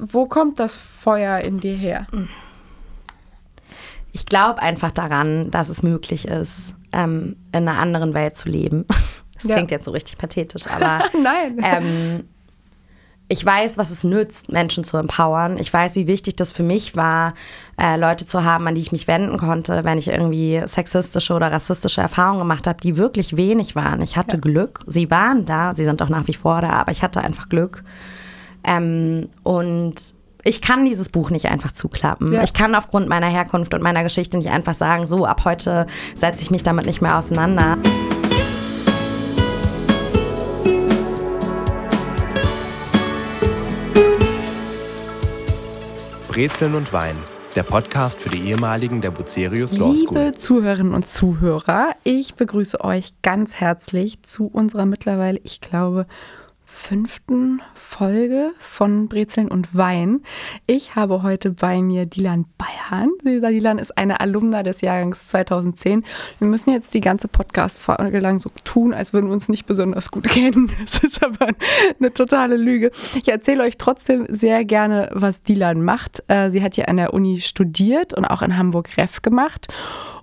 wo kommt das Feuer in dir her? Ich glaube einfach daran, dass es möglich ist, ähm, in einer anderen Welt zu leben. Das Ja. klingt jetzt so richtig pathetisch, aber Nein. ähm, ich weiß, was es nützt, Menschen zu empowern. Ich weiß, wie wichtig das für mich war, äh, Leute zu haben, an die ich mich wenden konnte, wenn ich irgendwie sexistische oder rassistische Erfahrungen gemacht habe, die wirklich wenig waren. Ich hatte Glück. Sie waren da, sie sind auch nach wie vor da, aber ich hatte einfach Glück. Ähm, und ich kann dieses Buch nicht einfach zuklappen. Ja. Ich kann aufgrund meiner Herkunft und meiner Geschichte nicht einfach sagen, so ab heute setze ich mich damit nicht mehr auseinander. Brezeln und Wein, der Podcast für die ehemaligen der Bucerius Law School. Liebe Zuhörerinnen und Zuhörer, ich begrüße euch ganz herzlich zu unserer mittlerweile, ich glaube, fünften Folge von Brezeln und Wein. Ich habe heute bei mir Dilan Bayern. Dilan ist eine Alumna des Jahrgangs 2010. Wir müssen jetzt die ganze Podcast-Folge lang so tun, als würden wir uns nicht besonders gut kennen. Das ist aber eine totale Lüge. Ich erzähle euch trotzdem sehr gerne, was Dilan macht. Äh, Sie hat hier an der Uni studiert und auch in Hamburg Ref gemacht.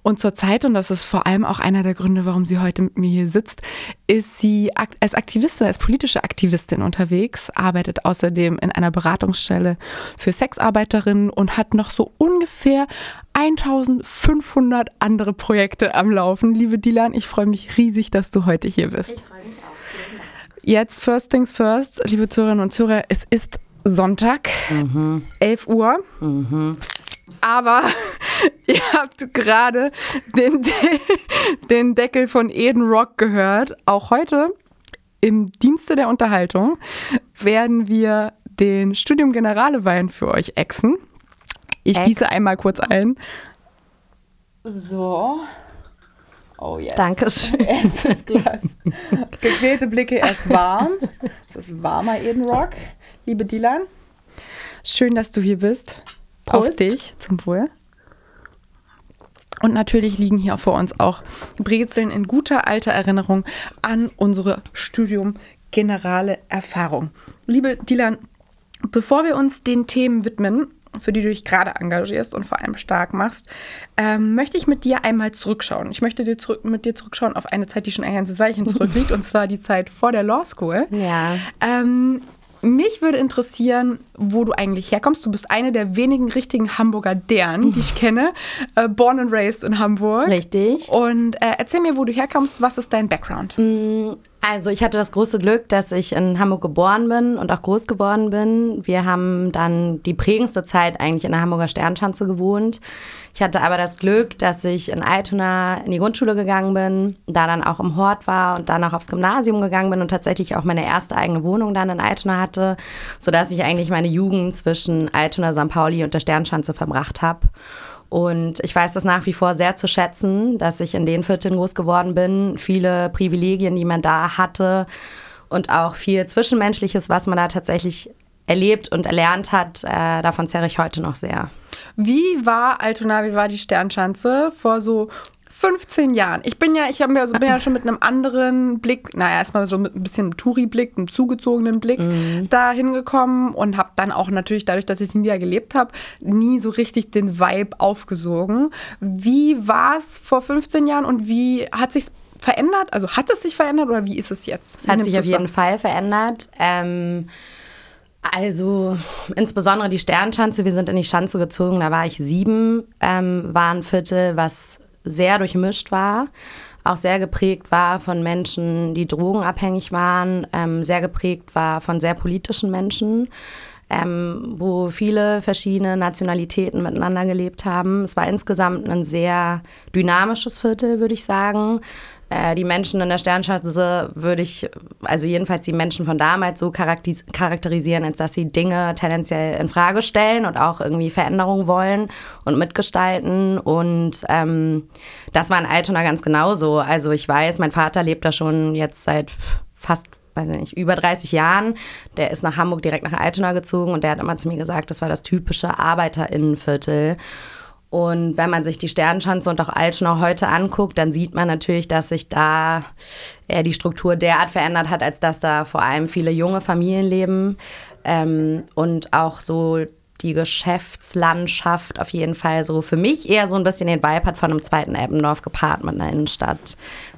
Und zurzeit, und das ist vor allem auch einer der Gründe, warum sie heute mit mir hier sitzt, ist sie als Aktivistin, als politische Aktivistin unterwegs, arbeitet außerdem in einer Beratungsstelle für Sexarbeiterinnen und hat noch so ungefähr 1500 andere Projekte am Laufen. Liebe Dilan, ich freue mich riesig, dass du heute hier bist. Jetzt, first things first, liebe Zuhörerinnen und Zuhörer, es ist Sonntag, 11 Uhr. Aber ihr habt gerade den, De den Deckel von Eden Rock gehört. Auch heute im Dienste der Unterhaltung werden wir den Studium Generale Wein für euch exen. Ich Ex. gieße einmal kurz ein. So. Oh yes. Dankeschön. Erstes Glas. Gequälte Blicke, er ist warm. Es ist warmer Eden Rock. Liebe Dilan, schön, dass du hier bist. Auf Prost. dich, zum Wohl. Und natürlich liegen hier vor uns auch Brezeln in guter alter Erinnerung an unsere Studium Generale Erfahrung. Liebe Dilan, bevor wir uns den Themen widmen, für die du dich gerade engagierst und vor allem stark machst, ähm, möchte ich mit dir einmal zurückschauen. Ich möchte dir zurück, mit dir zurückschauen auf eine Zeit, die schon ein ganzes Weilchen zurückliegt, und zwar die Zeit vor der Law School. Ja. Ähm, mich würde interessieren, wo du eigentlich herkommst. Du bist eine der wenigen richtigen Hamburger Deren, die ich kenne. Äh, born and raised in Hamburg. Richtig. Und äh, erzähl mir, wo du herkommst. Was ist dein Background? Also ich hatte das große Glück, dass ich in Hamburg geboren bin und auch groß geworden bin. Wir haben dann die prägendste Zeit eigentlich in der Hamburger Sternschanze gewohnt. Ich hatte aber das Glück, dass ich in Altona in die Grundschule gegangen bin, da dann auch im Hort war und dann auch aufs Gymnasium gegangen bin und tatsächlich auch meine erste eigene Wohnung dann in Altona hatte, sodass ich eigentlich meine Jugend zwischen Altona, St. Pauli und der Sternschanze verbracht habe. Und ich weiß das nach wie vor sehr zu schätzen, dass ich in den Vierteln groß geworden bin. Viele Privilegien, die man da hatte und auch viel Zwischenmenschliches, was man da tatsächlich erlebt und erlernt hat, äh, davon zerre ich heute noch sehr. Wie war Altona, wie war die Sternschanze vor so 15 Jahren? Ich bin ja, ich hab mir, so, bin ja schon mit einem anderen Blick, naja, erstmal so mit ein bisschen Touri-Blick, einem zugezogenen Blick da hingekommen und habe dann auch natürlich dadurch, dass ich nie da gelebt habe, nie so richtig den Vibe aufgesogen. Wie war es vor 15 Jahren und wie hat sich verändert? Also hat es sich verändert oder wie ist es jetzt? Es hat sich auf jeden Fall verändert. Ähm, also insbesondere die Sternschanze, wir sind in die Schanze gezogen, da war ich sieben, ähm, war ein Viertel, was sehr durchmischt war, auch sehr geprägt war von Menschen, die drogenabhängig waren, ähm, sehr geprägt war von sehr politischen Menschen. Ähm, wo viele verschiedene Nationalitäten miteinander gelebt haben. Es war insgesamt ein sehr dynamisches Viertel, würde ich sagen. Äh, die Menschen in der Sternschanze würde ich, also jedenfalls die Menschen von damals so charakteris charakterisieren, als dass sie Dinge tendenziell in Frage stellen und auch irgendwie Veränderungen wollen und mitgestalten. Und ähm, das war in Altona ganz genauso. Also ich weiß, mein Vater lebt da schon jetzt seit fast weiß ich nicht, über 30 Jahren. Der ist nach Hamburg direkt nach Altona gezogen und der hat immer zu mir gesagt, das war das typische ArbeiterInnenviertel. Und wenn man sich die Sternschanze und auch Altona heute anguckt, dann sieht man natürlich, dass sich da eher die Struktur derart verändert hat, als dass da vor allem viele junge Familien leben. ähm, und auch so die Geschäftslandschaft auf jeden Fall so für mich eher so ein bisschen den Vibe hat von einem zweiten Eppendorf gepaart mit einer Innenstadt.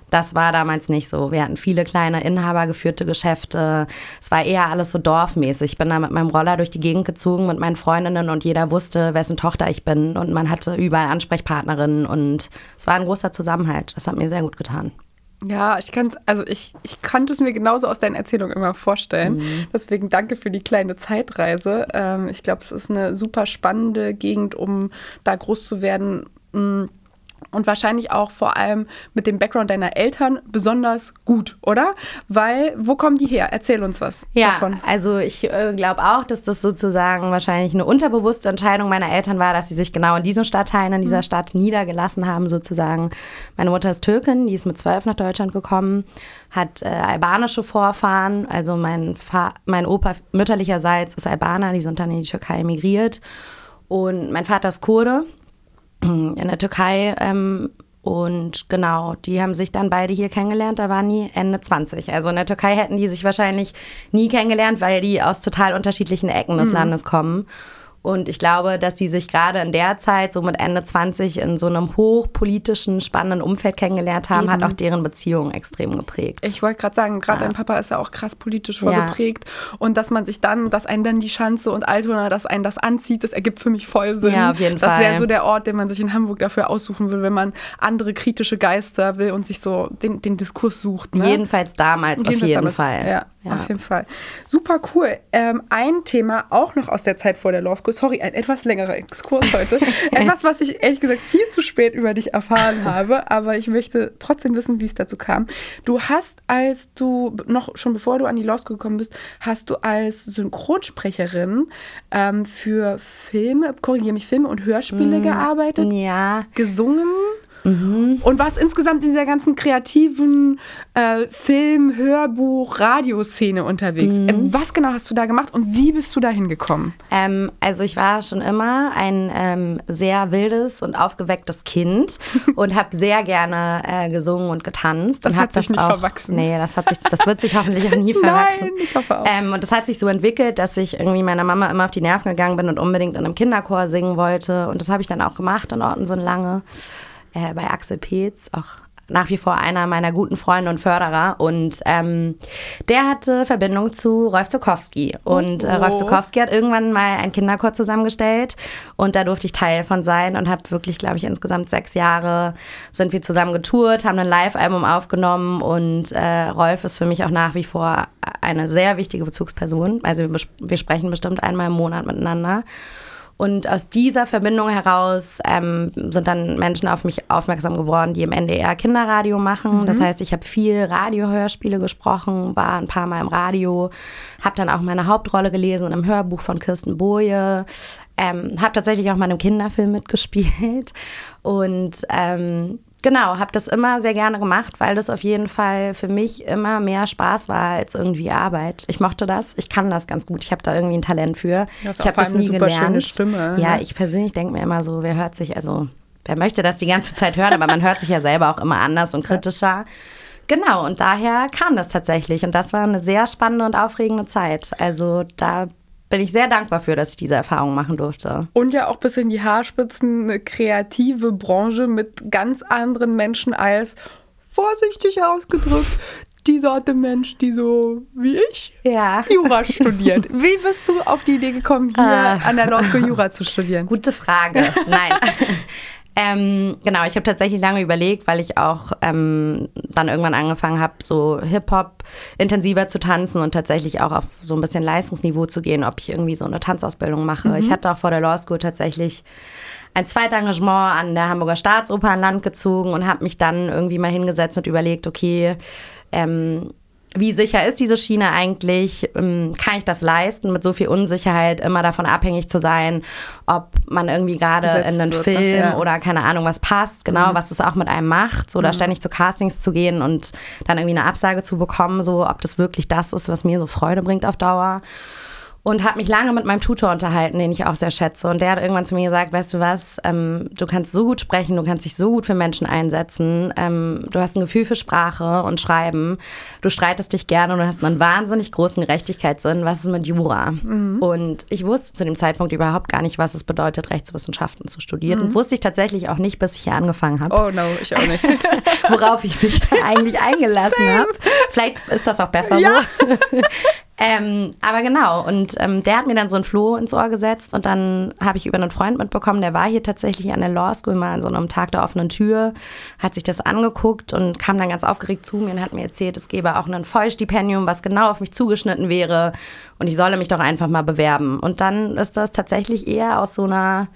Das war damals nicht so. Wir hatten viele kleine inhabergeführte Geschäfte. Es war eher alles so dorfmäßig. Ich bin da mit meinem Roller durch die Gegend gezogen mit meinen Freundinnen und jeder wusste, wessen Tochter ich bin. Und man hatte überall Ansprechpartnerinnen und es war ein großer Zusammenhalt. Das hat mir sehr gut getan. Ja, ich kann also ich, ich konnte es mir genauso aus deinen Erzählungen immer vorstellen. Mhm. Deswegen danke für die kleine Zeitreise. Ähm, ich glaube, es ist eine super spannende Gegend, um da groß zu werden. Mhm und wahrscheinlich auch vor allem mit dem Background deiner Eltern besonders gut, oder? Weil, wo kommen die her? Erzähl uns was ja, davon. also ich äh, glaube auch, dass das sozusagen wahrscheinlich eine unterbewusste Entscheidung meiner Eltern war, dass sie sich genau in diesen Stadtteilen, in dieser mhm. Stadt niedergelassen haben, sozusagen. Meine Mutter ist Türkin, die ist mit zwölf nach Deutschland gekommen, hat äh, albanische Vorfahren, also mein, Fa mein Opa mütterlicherseits ist Albaner, die sind dann in die Türkei emigriert. Und mein Vater ist Kurde, in der Türkei. Ähm, und genau, die haben sich dann beide hier kennengelernt, da waren die Ende 20. Also in der Türkei hätten die sich wahrscheinlich nie kennengelernt, weil die aus total unterschiedlichen Ecken des mhm. Landes kommen. Und ich glaube, dass die sich gerade in der Zeit, so mit Ende 20, in so einem hochpolitischen, spannenden Umfeld kennengelernt haben, Eben. hat auch deren Beziehung extrem geprägt. Ich wollte gerade sagen, gerade ja. dein Papa ist ja auch krass politisch vorgeprägt. Ja. Und dass man sich dann, dass einen dann die Schanze und Altona, dass einen das anzieht, das ergibt für mich voll Sinn. Ja, auf jeden das Fall. Das wäre so der Ort, den man sich in Hamburg dafür aussuchen will, wenn man andere kritische Geister will und sich so den, den Diskurs sucht. Ne? Jedenfalls damals, Jedenfalls auf jeden damals. Fall. Ja. Ja. Auf jeden Fall. Super cool. Ähm, ein Thema auch noch aus der Zeit vor der Law School. Sorry, ein etwas längerer Exkurs heute. etwas, was ich ehrlich gesagt viel zu spät über dich erfahren habe, aber ich möchte trotzdem wissen, wie es dazu kam. Du hast, als du noch schon bevor du an die Law School gekommen bist, hast du als Synchronsprecherin ähm, für Filme, korrigiere mich, Filme und Hörspiele mm, gearbeitet. Ja. Gesungen. Mhm. Und warst insgesamt in dieser ganzen kreativen äh, Film-, Hörbuch-, Radioszene unterwegs. Mhm. Ähm, was genau hast du da gemacht und wie bist du da hingekommen? Ähm, also ich war schon immer ein ähm, sehr wildes und aufgewecktes Kind und habe sehr gerne äh, gesungen und getanzt. Das und hat sich das nicht auch, verwachsen. Nee, das, hat sich, das wird sich hoffentlich auch nie verwachsen. Nein, ich hoffe auch. Ähm, und das hat sich so entwickelt, dass ich irgendwie meiner Mama immer auf die Nerven gegangen bin und unbedingt in einem Kinderchor singen wollte. Und das habe ich dann auch gemacht in Orten lange äh, bei Axel Peetz, auch nach wie vor einer meiner guten Freunde und Förderer. Und ähm, der hatte Verbindung zu Rolf Zukowski. Und äh, Rolf oh. Zukowski hat irgendwann mal ein Kinderchor zusammengestellt. Und da durfte ich Teil von sein und habe wirklich, glaube ich, insgesamt sechs Jahre sind wir zusammen getourt, haben ein Live-Album aufgenommen. Und äh, Rolf ist für mich auch nach wie vor eine sehr wichtige Bezugsperson. Also wir, wir sprechen bestimmt einmal im Monat miteinander. Und aus dieser Verbindung heraus ähm, sind dann Menschen auf mich aufmerksam geworden, die im NDR Kinderradio machen. Mhm. Das heißt, ich habe viel Radiohörspiele gesprochen, war ein paar Mal im Radio, habe dann auch meine Hauptrolle gelesen in einem Hörbuch von Kirsten Boje, ähm, habe tatsächlich auch mal in einem Kinderfilm mitgespielt und ähm, Genau, habe das immer sehr gerne gemacht, weil das auf jeden Fall für mich immer mehr Spaß war als irgendwie Arbeit. Ich mochte das, ich kann das ganz gut, ich habe da irgendwie ein Talent für. Das ich habe das nie eine gelernt. Schöne Stimme. Ja, ich persönlich denke mir immer so, wer hört sich, also wer möchte das die ganze Zeit hören, aber man hört sich ja selber auch immer anders und kritischer. Genau, und daher kam das tatsächlich. Und das war eine sehr spannende und aufregende Zeit. Also da bin ich sehr dankbar für, dass ich diese Erfahrung machen durfte. Und ja auch bis in die Haarspitzen eine kreative Branche mit ganz anderen Menschen als, vorsichtig ausgedrückt, die Sorte Mensch, die so wie ich ja. Jura studiert. Wie bist du auf die Idee gekommen, hier ah. an der Law School Jura zu studieren? Gute Frage. Nein. Ähm, genau, ich habe tatsächlich lange überlegt, weil ich auch ähm, dann irgendwann angefangen habe, so Hip-Hop intensiver zu tanzen und tatsächlich auch auf so ein bisschen Leistungsniveau zu gehen, ob ich irgendwie so eine Tanzausbildung mache. Mhm. Ich hatte auch vor der Law School tatsächlich ein Zweitengagement an der Hamburger Staatsoper an Land gezogen und habe mich dann irgendwie mal hingesetzt und überlegt, okay, ähm, wie sicher ist diese Schiene eigentlich? Ähm, kann ich das leisten, mit so viel Unsicherheit immer davon abhängig zu sein, ob man irgendwie gerade in einen wird, ne? Film ja. oder keine Ahnung was passt, genau, mhm. was das auch mit einem macht, so mhm. da ständig zu Castings zu gehen und dann irgendwie eine Absage zu bekommen, so ob das wirklich das ist, was mir so Freude bringt auf Dauer. Und habe mich lange mit meinem Tutor unterhalten, den ich auch sehr schätze. Und der hat irgendwann zu mir gesagt, weißt du was, ähm, du kannst so gut sprechen, du kannst dich so gut für Menschen einsetzen, ähm, du hast ein Gefühl für Sprache und Schreiben, du streitest dich gerne und du hast einen wahnsinnig großen Gerechtigkeitssinn. Was ist mit Jura? Mhm. Und ich wusste zu dem Zeitpunkt überhaupt gar nicht, was es bedeutet, Rechtswissenschaften zu studieren. Mhm. Wusste ich tatsächlich auch nicht, bis ich hier angefangen habe. Oh no, ich auch nicht. Worauf ich mich da eigentlich eingelassen habe. Vielleicht ist das auch besser ja. so. Ähm, aber genau, und ähm, der hat mir dann so ein Floh ins Ohr gesetzt und dann habe ich über einen Freund mitbekommen, der war hier tatsächlich an der Law School mal an so einem Tag der offenen Tür, hat sich das angeguckt und kam dann ganz aufgeregt zu mir und hat mir erzählt, es gäbe auch ein Vollstipendium, was genau auf mich zugeschnitten wäre und ich solle mich doch einfach mal bewerben. Und dann ist das tatsächlich eher aus so einer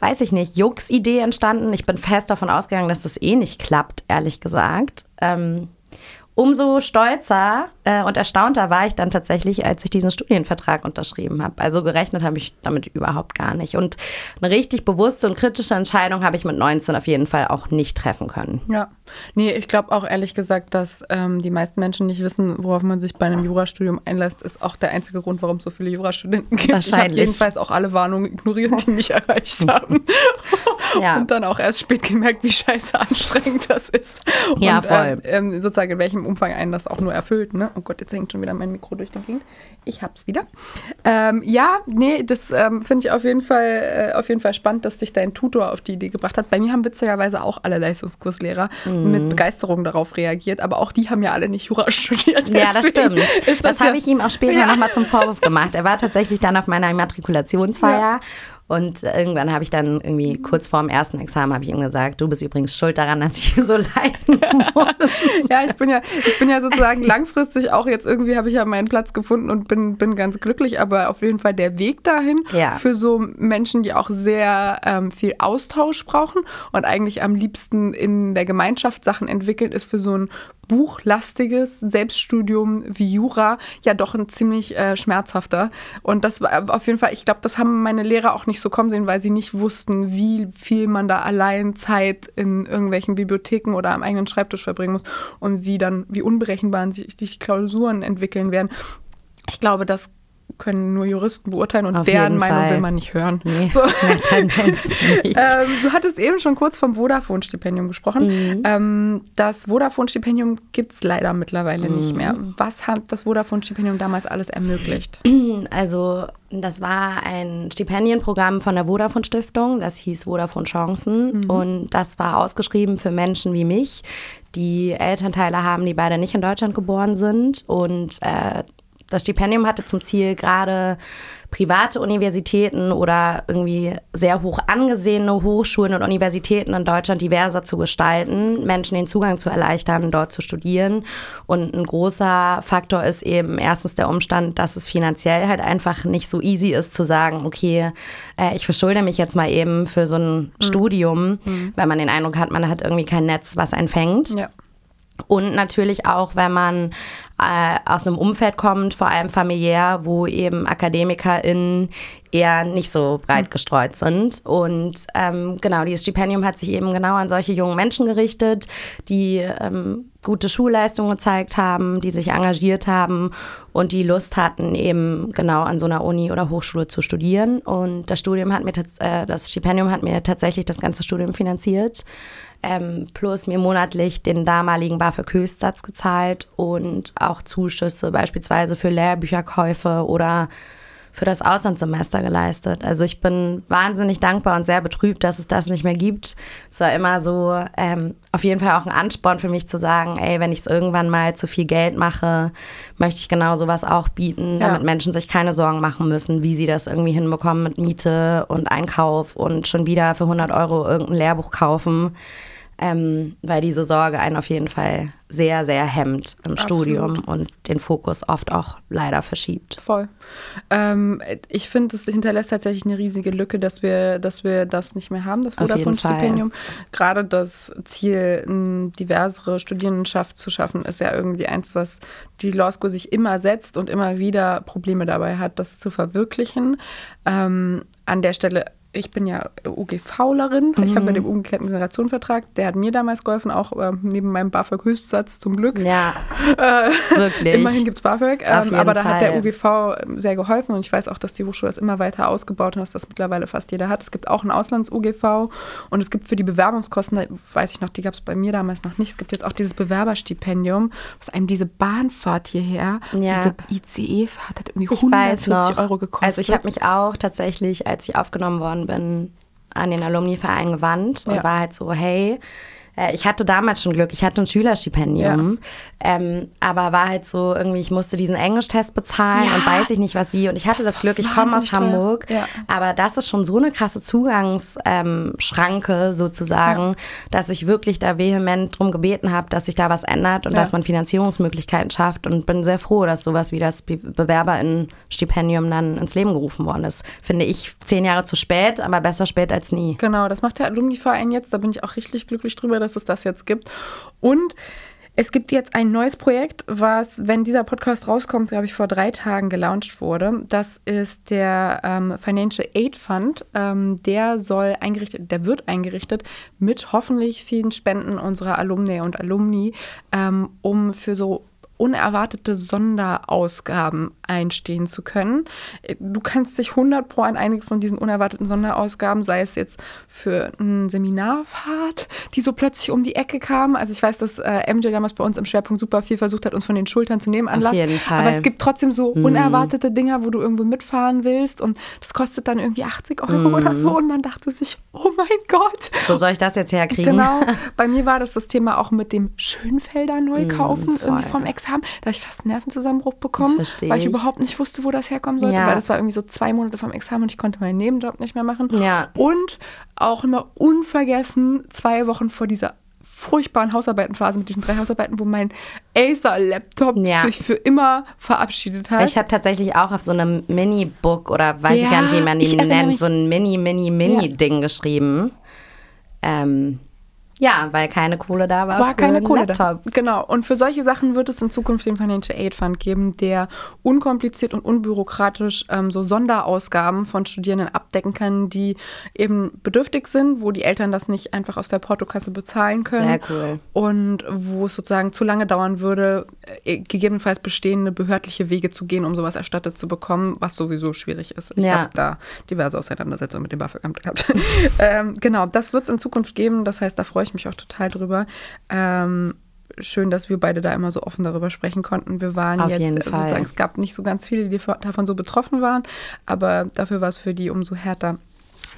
weiß ich nicht, Jux-Idee entstanden. Ich bin fest davon ausgegangen, dass das eh nicht klappt, ehrlich gesagt. Ähm, umso stolzer äh, und erstaunter war ich dann tatsächlich, als ich diesen Studienvertrag unterschrieben habe. Also gerechnet habe ich damit überhaupt gar nicht. Und eine richtig bewusste und kritische Entscheidung habe ich mit 19 auf jeden Fall auch nicht treffen können. Ja, nee, ich glaube auch ehrlich gesagt, dass ähm, die meisten Menschen nicht wissen, worauf man sich bei einem Jurastudium einlässt, ist auch der einzige Grund, warum es so viele Jurastudenten gibt. Wahrscheinlich. Ich habe jedenfalls auch alle Warnungen ignoriert, die mich erreicht haben. ja. Und dann auch erst spät gemerkt, wie scheiße anstrengend das ist. Ja, voll. Ähm, sozusagen in welchem Umfang einen das auch nur erfüllt. Ne? Oh Gott, jetzt hängt schon wieder mein Mikro durch den Gegend. Ich hab's wieder. Ähm, ja, nee, das ähm, finde ich auf jeden, Fall, äh, auf jeden Fall spannend, dass sich dein Tutor auf die Idee gebracht hat. Bei mir haben witzigerweise auch alle Leistungskurslehrer mhm. mit Begeisterung darauf reagiert, aber auch die haben ja alle nicht Jura studiert. Ja, das stimmt. Das, das habe ich ihm auch später ja. nochmal zum Vorwurf gemacht. Er war tatsächlich dann auf meiner Immatrikulationsfeier ja. Und irgendwann habe ich dann irgendwie kurz vor dem ersten Examen habe ich ihm gesagt, du bist übrigens schuld daran, dass ich so leiden muss. ja, ich bin ja, ich bin ja sozusagen langfristig auch jetzt irgendwie habe ich ja meinen Platz gefunden und bin, bin ganz glücklich, aber auf jeden Fall der Weg dahin ja. für so Menschen, die auch sehr ähm, viel Austausch brauchen und eigentlich am liebsten in der Gemeinschaft Sachen entwickeln, ist für so ein buchlastiges Selbststudium wie Jura ja doch ein ziemlich äh, schmerzhafter. Und das war auf jeden Fall, ich glaube, das haben meine Lehrer auch nicht so kommen sehen, weil sie nicht wussten, wie viel man da allein Zeit in irgendwelchen Bibliotheken oder am eigenen Schreibtisch verbringen muss und wie dann, wie unberechenbar sich die Klausuren entwickeln werden. Ich glaube, das können nur Juristen beurteilen und Auf deren Meinung Fall. will man nicht hören. Nee, so. nicht. ähm, du hattest eben schon kurz vom Vodafone-Stipendium gesprochen. Mhm. Ähm, das Vodafone-Stipendium gibt es leider mittlerweile mhm. nicht mehr. Was hat das Vodafone-Stipendium damals alles ermöglicht? Also das war ein Stipendienprogramm von der Vodafone Stiftung, das hieß Vodafone Chancen mhm. und das war ausgeschrieben für Menschen wie mich, die Elternteile haben, die beide nicht in Deutschland geboren sind und äh, das Stipendium hatte zum Ziel, gerade private Universitäten oder irgendwie sehr hoch angesehene Hochschulen und Universitäten in Deutschland diverser zu gestalten, Menschen den Zugang zu erleichtern, dort zu studieren. Und ein großer Faktor ist eben erstens der Umstand, dass es finanziell halt einfach nicht so easy ist zu sagen, okay, äh, ich verschulde mich jetzt mal eben für so ein mhm. Studium, mhm. weil man den Eindruck hat, man hat irgendwie kein Netz, was einen fängt. Ja. Und natürlich auch, wenn man äh, aus einem Umfeld kommt, vor allem familiär, wo eben AkademikerInnen eher nicht so breit gestreut sind. Und ähm, genau, dieses Stipendium hat sich eben genau an solche jungen Menschen gerichtet, die ähm, gute Schulleistungen gezeigt haben, die sich engagiert haben und die Lust hatten, eben genau an so einer Uni oder Hochschule zu studieren. Und das Studium hat mir äh, das Stipendium hat mir tatsächlich das ganze Studium finanziert ähm, plus mir monatlich den damaligen BAföG-Höchstsatz gezahlt und auch Zuschüsse beispielsweise für Lehrbücherkäufe oder für das Auslandssemester geleistet. Also ich bin wahnsinnig dankbar und sehr betrübt, dass es das nicht mehr gibt. Es war immer so ähm, auf jeden Fall auch ein Ansporn für mich zu sagen, ey, wenn ich es irgendwann mal zu viel Geld mache, möchte ich genau sowas auch bieten, damit ja. Menschen sich keine Sorgen machen müssen, wie sie das irgendwie hinbekommen mit Miete und Einkauf und schon wieder für 100 Euro irgendein Lehrbuch kaufen ähm, weil diese Sorge einen auf jeden Fall sehr, sehr hemmt im Absolut. Studium und den Fokus oft auch leider verschiebt. Voll. Ähm, ich finde, es hinterlässt tatsächlich eine riesige Lücke, dass wir, dass wir das nicht mehr haben, das Vodafone-Stipendium. Gerade das Ziel, eine diversere Studierendenschaft zu schaffen, ist ja irgendwie eins, was die Law School sich immer setzt und immer wieder Probleme dabei hat, das zu verwirklichen. Ähm, an der Stelle ich bin ja UGVlerin. Mhm. Ich habe bei dem umgekehrten Generationenvertrag, der hat mir damals geholfen, auch äh, neben meinem BAföG-Höchstsatz zum Glück. Ja, äh, wirklich. Immerhin gibt es BAföG. Ähm, aber da Fall. hat der UGV sehr geholfen und ich weiß auch, dass die Hochschule das immer weiter ausgebaut hat, dass das mittlerweile fast jeder hat. Es gibt auch einen Auslands-UGV und es gibt für die Bewerbungskosten, da weiß ich noch, die gab es bei mir damals noch nicht. Es gibt jetzt auch dieses Bewerberstipendium, was einem diese Bahnfahrt hierher, ja. diese ICE-Fahrt hat irgendwie 140 Euro gekostet. Also ich habe mich auch tatsächlich, als ich aufgenommen worden bin, an den Alumni-Verein gewandt und ja. war halt so, hey, äh, ich hatte damals schon Glück, ich hatte ein Schülerstipendium, ja. ähm, aber war halt so irgendwie, ich musste diesen Englisch-Test bezahlen ja. und weiß ich nicht was wie. Und ich hatte das, das Glück, ich komme aus Hamburg, ja. aber das ist schon so eine krasse Zugangsschranke sozusagen, dass ich wirklich da vehement drum gebeten habe, dass sich da was ändert und dass man Finanzierungsmöglichkeiten schafft und bin sehr froh, dass sowas wie das Be Bewerberinnen-Stipendium dann ins Leben gerufen worden ist. Finde ich zehn Jahre zu spät, aber besser spät als nie. Genau, das macht der Alumni-Verein jetzt, da bin ich auch richtig glücklich drüber, dass es das jetzt gibt. Und es gibt jetzt ein neues Projekt, was, wenn dieser Podcast rauskommt, glaube ich, vor drei Tagen gelauncht wurde. Das ist der ähm, Financial Aid Fund. Ähm, der soll eingerichtet, der wird eingerichtet mit hoffentlich vielen Spenden unserer Alumni und Alumni, ähm, um für so unerwartete Sonderausgaben einstehen zu können. Du kannst dich 100 pro an einige von diesen unerwarteten Sonderausgaben, sei es jetzt für eine Seminarfahrt, die so plötzlich um die Ecke kam. Also ich weiß, dass äh, MJ damals bei uns im Schwerpunkt super viel versucht hat, uns von den Schultern zu nehmen. Anlass. Auf jeden Fall. Aber es gibt trotzdem so mhm. unerwartete Dinger, wo du irgendwo mitfahren willst und das kostet dann irgendwie 80 Euro mm. oder so und man dachte sich, oh mein Gott. Wo soll ich das jetzt herkriegen? Genau. Bei mir war das das Thema auch mit dem Schönfelder neu kaufen, mm, irgendwie vom Ex haben. Da habe ich fast einen Nervenzusammenbruch bekommen, weil ich, ich überhaupt nicht wusste, wo das herkommen sollte, ja. weil das war irgendwie so zwei Monate vom Examen und ich konnte meinen Nebenjob nicht mehr machen. Ja. Und auch immer unvergessen, zwei Wochen vor dieser furchtbaren Hausarbeitenphase mit diesen drei Hausarbeiten, wo mein Acer-Laptop ja. sich für immer verabschiedet hat. Ich habe tatsächlich auch auf so einem Mini-Book oder weiß ja, ich gar nicht, wie man die nennt, so ein Mini-Mini-Mini-Ding geschrieben. Ähm, ja, weil keine Kohle da war. War keine Kohle Laptop. da. Genau. Und für solche Sachen wird es in Zukunft den Financial Aid Fund geben, der unkompliziert und unbürokratisch ähm, so Sonderausgaben von Studierenden abdecken kann, die eben bedürftig sind, wo die Eltern das nicht einfach aus der Portokasse bezahlen können. Sehr cool. Und wo es sozusagen zu lange dauern würde, äh, gegebenenfalls bestehende behördliche Wege zu gehen, um sowas erstattet zu bekommen, was sowieso schwierig ist. Ich ja. habe da diverse Auseinandersetzungen mit dem BAföG-Amt gehabt. ähm, genau, das wird es in Zukunft geben. Das heißt, da freue ich mich auch total drüber. Ähm, schön, dass wir beide da immer so offen darüber sprechen konnten. Wir waren Auf jetzt sozusagen, es gab nicht so ganz viele, die davon so betroffen waren, aber dafür war es für die umso härter.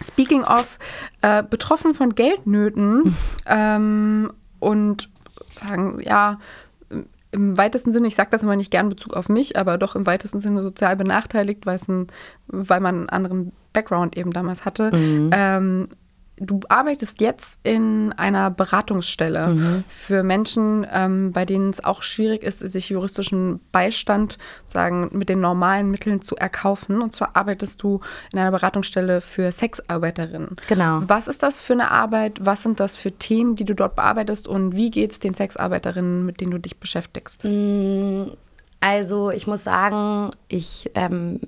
Speaking of äh, betroffen von Geldnöten ähm, und sagen, ja, im weitesten Sinne, ich sage das immer nicht gern in Bezug auf mich, aber doch im weitesten Sinne sozial benachteiligt, weil, ein, weil man einen anderen Background eben damals hatte, mhm. ähm, Du arbeitest jetzt in einer Beratungsstelle mhm. für Menschen, ähm, bei denen es auch schwierig ist, sich juristischen Beistand sagen mit den normalen Mitteln zu erkaufen. Und zwar arbeitest du in einer Beratungsstelle für Sexarbeiterinnen. Genau. Was ist das für eine Arbeit? Was sind das für Themen, die du dort bearbeitest? Und wie geht es den Sexarbeiterinnen, mit denen du dich beschäftigst? Mm, also ich muss sagen, ich ähm,